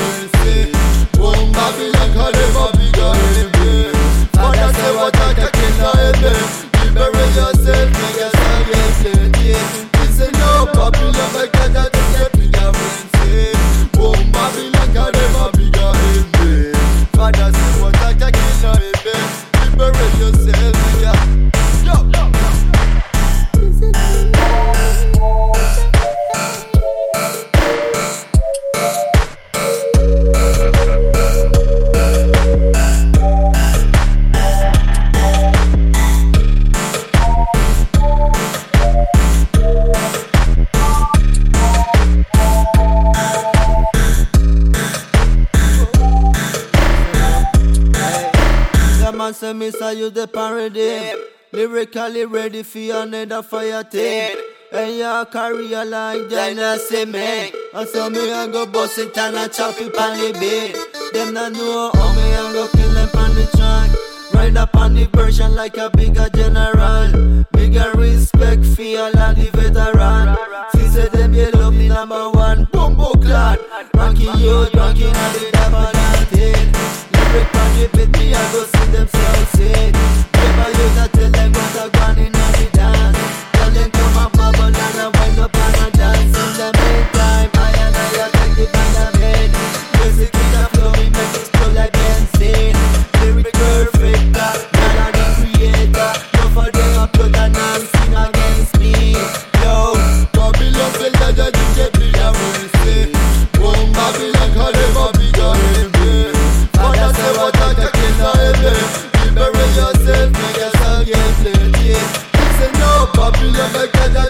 say say you the paradigm. Lyrically ready for another fire team. And your career like dynasty man. I say me I go bust it and I chop it on the beat. Them not know how me I go kill them on the track. Ride up on the version like a bigger general. Bigger respect for all of the veteran. She said them you love me number one. Boom boom clad. Ranking you, drunken and the double on beat, me I go see them so sick. Never use I me quedé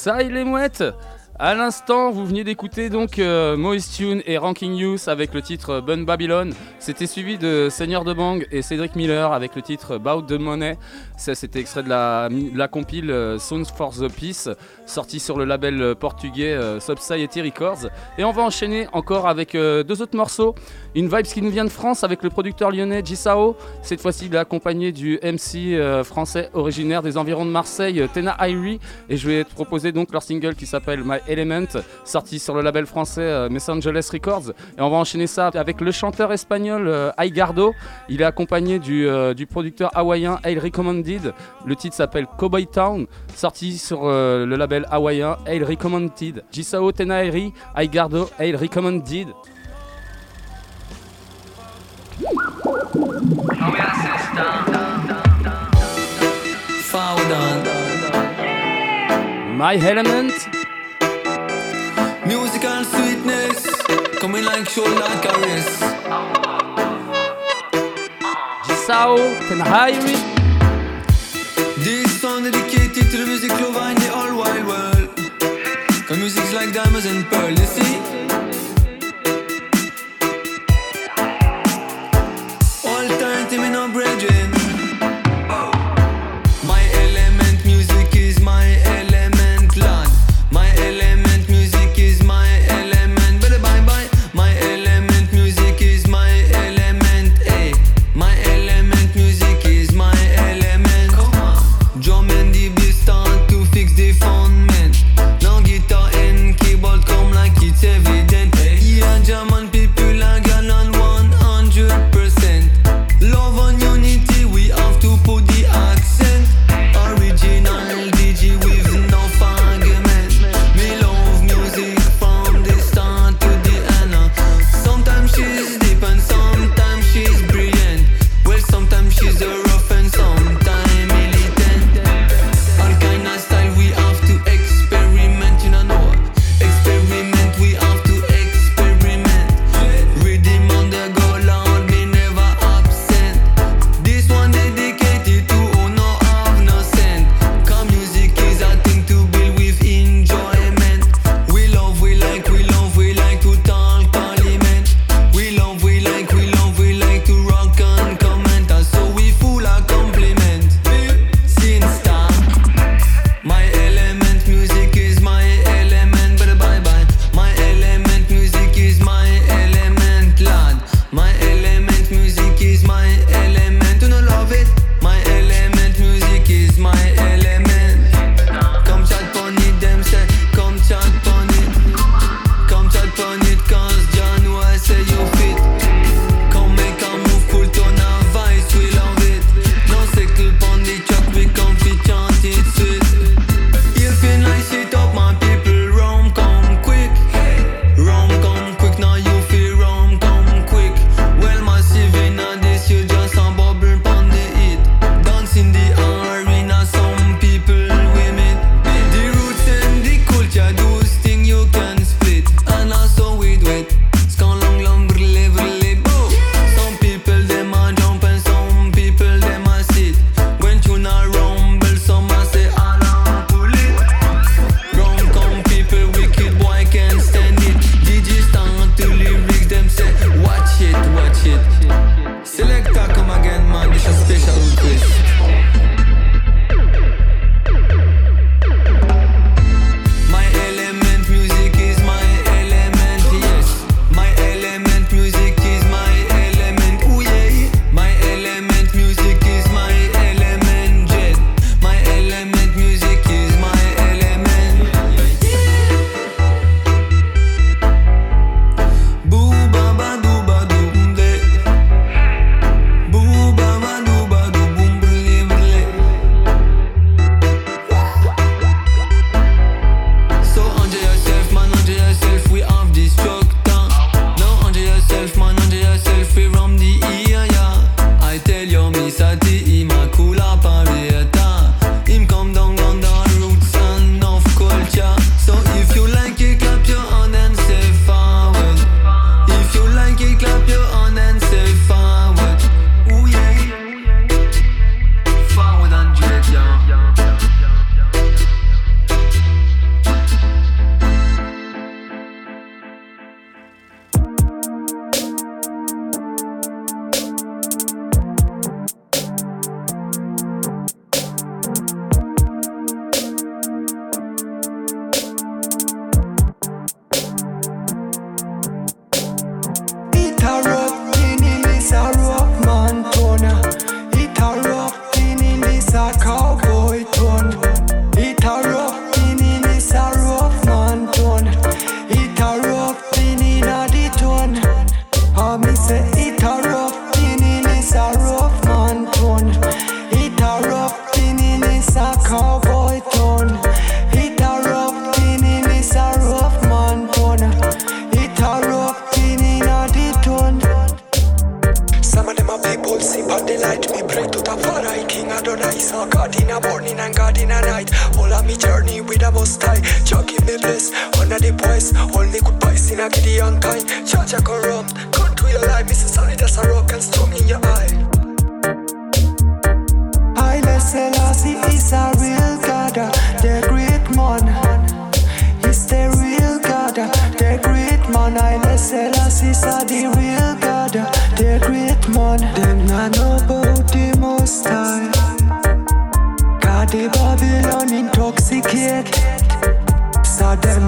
ça, il est mouette À l'instant, vous veniez d'écouter donc euh, Moist Tune et Ranking Youth avec le titre Bun Babylon. C'était suivi de Seigneur de Bang et Cédric Miller avec le titre Bout the Money. Ça, c'était extrait de la, de compile euh, Songs for the Peace, sorti sur le label euh, portugais euh, Records. Et on va enchaîner encore avec euh, deux autres morceaux. Une vibe qui nous vient de France avec le producteur lyonnais Gisao. Cette fois-ci, il est accompagné du MC euh, français originaire des environs de Marseille, euh, Tena Irie. Et je vais te proposer donc leur single qui s'appelle My Element, sorti sur le label français euh, Angeles Records. Et on va enchaîner ça avec le chanteur espagnol Aigardo. Il est accompagné du, du producteur hawaïen Ail Recommended. Le titre s'appelle Cowboy Town, sorti sur le label hawaïen Ail Recommended. Gisao Tena Irie, Aigardo, Ail Recommended. My Element. Musical sweetness, coming like shoulder caress. Gisao Tenhairi. This song dedicated to the music lover in the whole wide world. Cause music's like diamonds and pearls,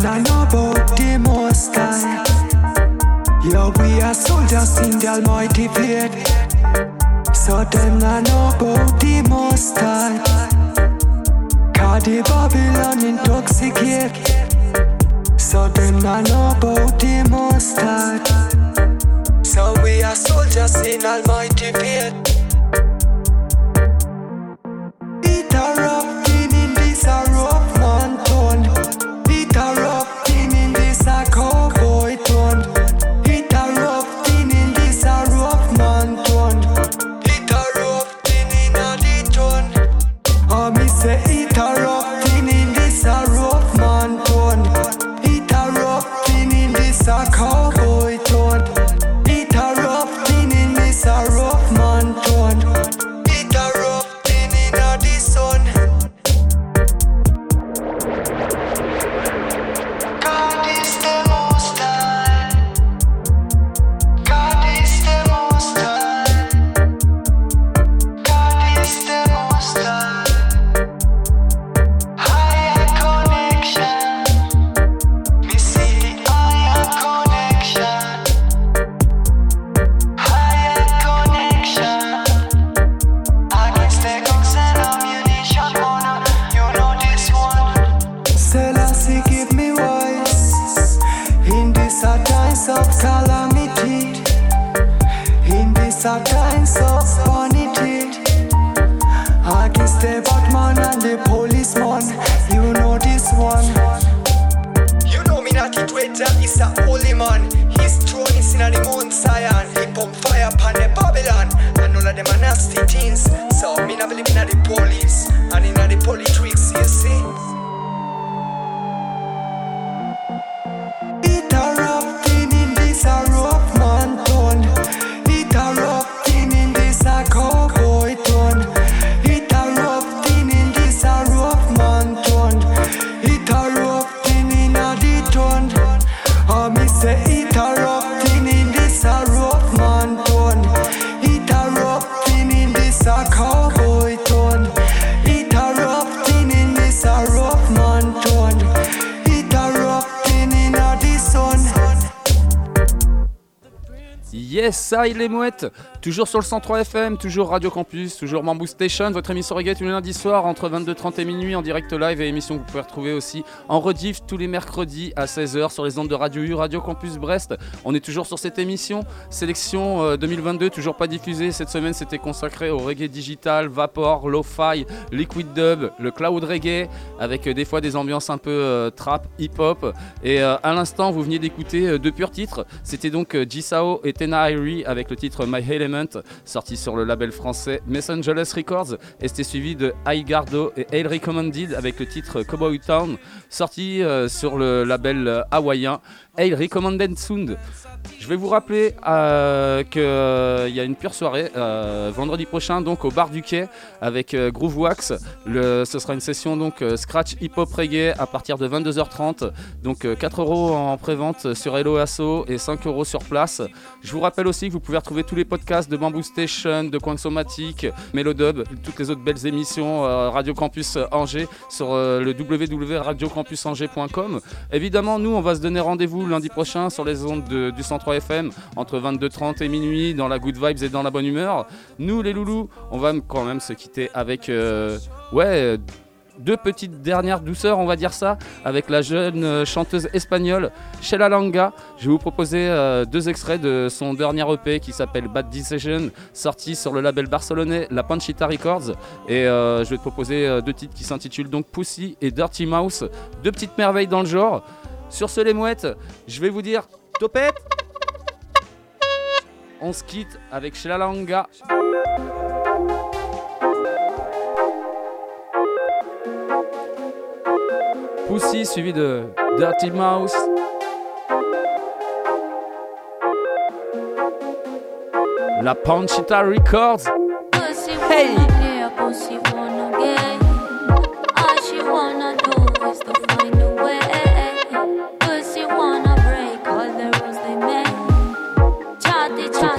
Know about the Most High. Yeah, we are soldiers in the Almighty faith. So them not know about the Most High. Cause the Babylon intoxicate. So them not know about the Most High. So we are soldiers in Almighty faith. Yes, ça, il est mouette. Toujours sur le 103 FM, toujours Radio Campus, toujours Bamboo Station, votre émission reggae tous les lundis soirs entre 22h30 et minuit en direct live et émission que vous pouvez retrouver aussi en rediff tous les mercredis à 16h sur les ondes de Radio U, Radio Campus Brest. On est toujours sur cette émission, sélection euh, 2022, toujours pas diffusée. Cette semaine, c'était consacré au reggae digital, vapor, lo-fi, liquid dub, le cloud reggae, avec euh, des fois des ambiances un peu euh, trap, hip-hop. Et euh, à l'instant, vous veniez d'écouter euh, deux purs titres. C'était donc euh, Jisao et Tena Irie avec le titre My Sorti sur le label français Messengerless Records. Et c'était suivi de Gardo et Hail Recommended avec le titre Cowboy Town, sorti euh, sur le label euh, hawaïen Hail Recommended Sound. Je vais vous rappeler euh, qu'il y a une pure soirée euh, vendredi prochain donc au bar du quai avec euh, Groove Wax. Ce sera une session donc euh, scratch hip hop reggae à partir de 22h30. Donc euh, 4 euros en prévente sur Hello Asso et 5 euros sur place. Je vous rappelle aussi que vous pouvez retrouver tous les podcasts de Bamboo Station, de Coin Somatique, Melodub, toutes les autres belles émissions euh, Radio Campus Angers sur euh, le www.radiocampusangers.com. Évidemment, nous, on va se donner rendez-vous lundi prochain sur les ondes de- du 103 FM entre 22h30 et minuit dans la good vibes et dans la bonne humeur. Nous, les loulous, on va quand même se quitter avec euh, ouais deux petites dernières douceurs, on va dire ça, avec la jeune euh, chanteuse espagnole Sheila Langa. Je vais vous proposer euh, deux extraits de son dernier EP qui s'appelle Bad Decision, sorti sur le label barcelonais La Panchita Records. Et je vais te proposer deux titres qui s'intitulent donc Pussy et Dirty Mouse, deux petites merveilles dans le genre. Sur ce, les mouettes, je vais vous dire topette. On se quitte avec Shlalanga. Pussy suivi de Dirty Mouse. La Panchita Records. Hey!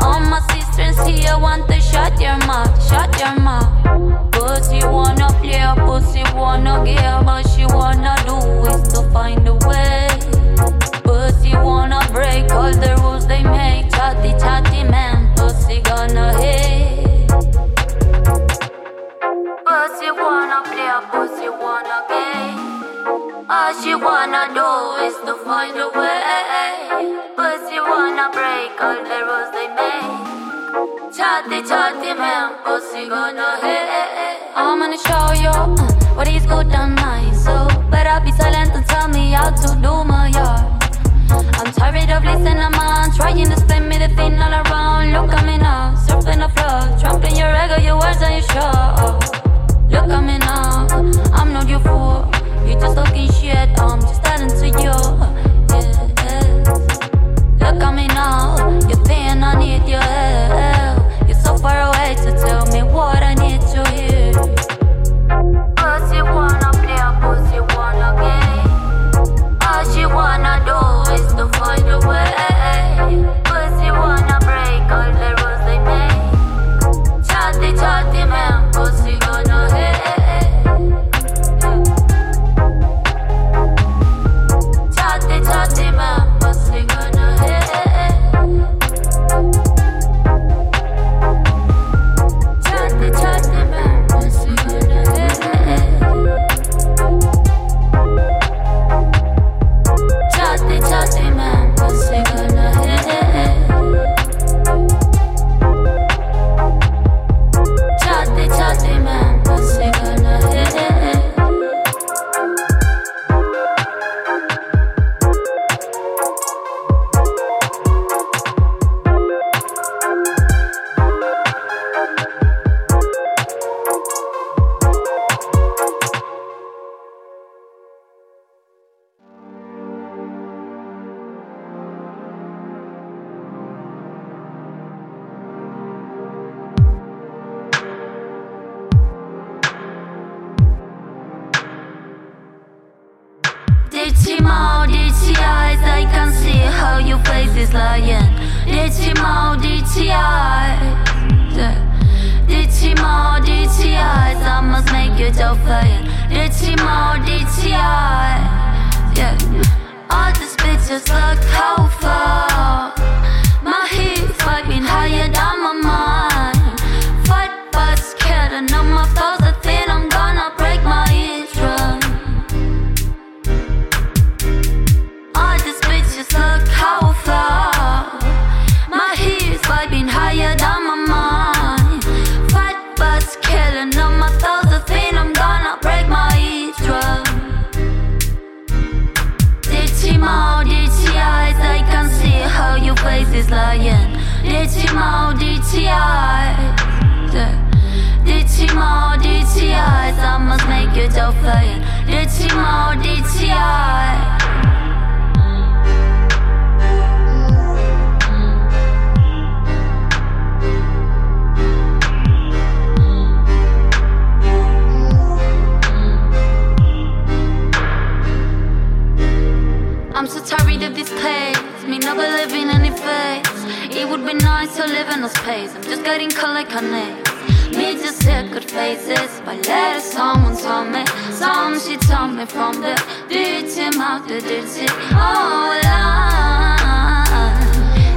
All my sisters here want to shut your mouth, shut your mouth. Pussy wanna play, pussy wanna give, all she wanna do is to find a way. Pussy wanna break all the rules they make. sure. Look at me now, I'm not your fool. You just talking is lying. DTMO, DTI DTMO, DTI must make your dough flying DTMO, DTI I'm so tired of this place. Me not in any place. It would be nice to live in a space. I'm just getting cold like an egg. Me just hear good faces by letter. Someone told me, some she told me from the dirty mouth, the dirty. Oh, line.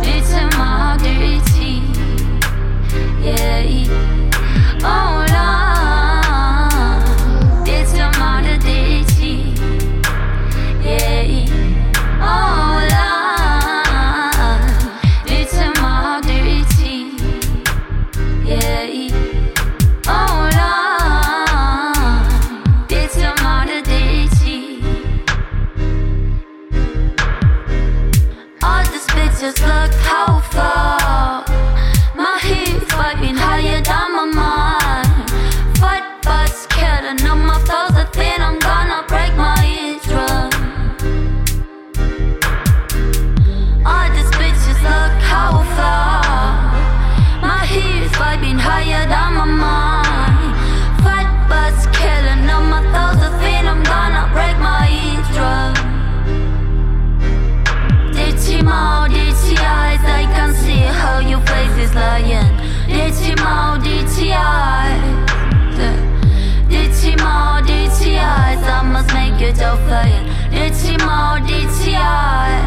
dirty mouth, dirty. Yeah. more DTI. Some must make it all fire. DTI more DTI.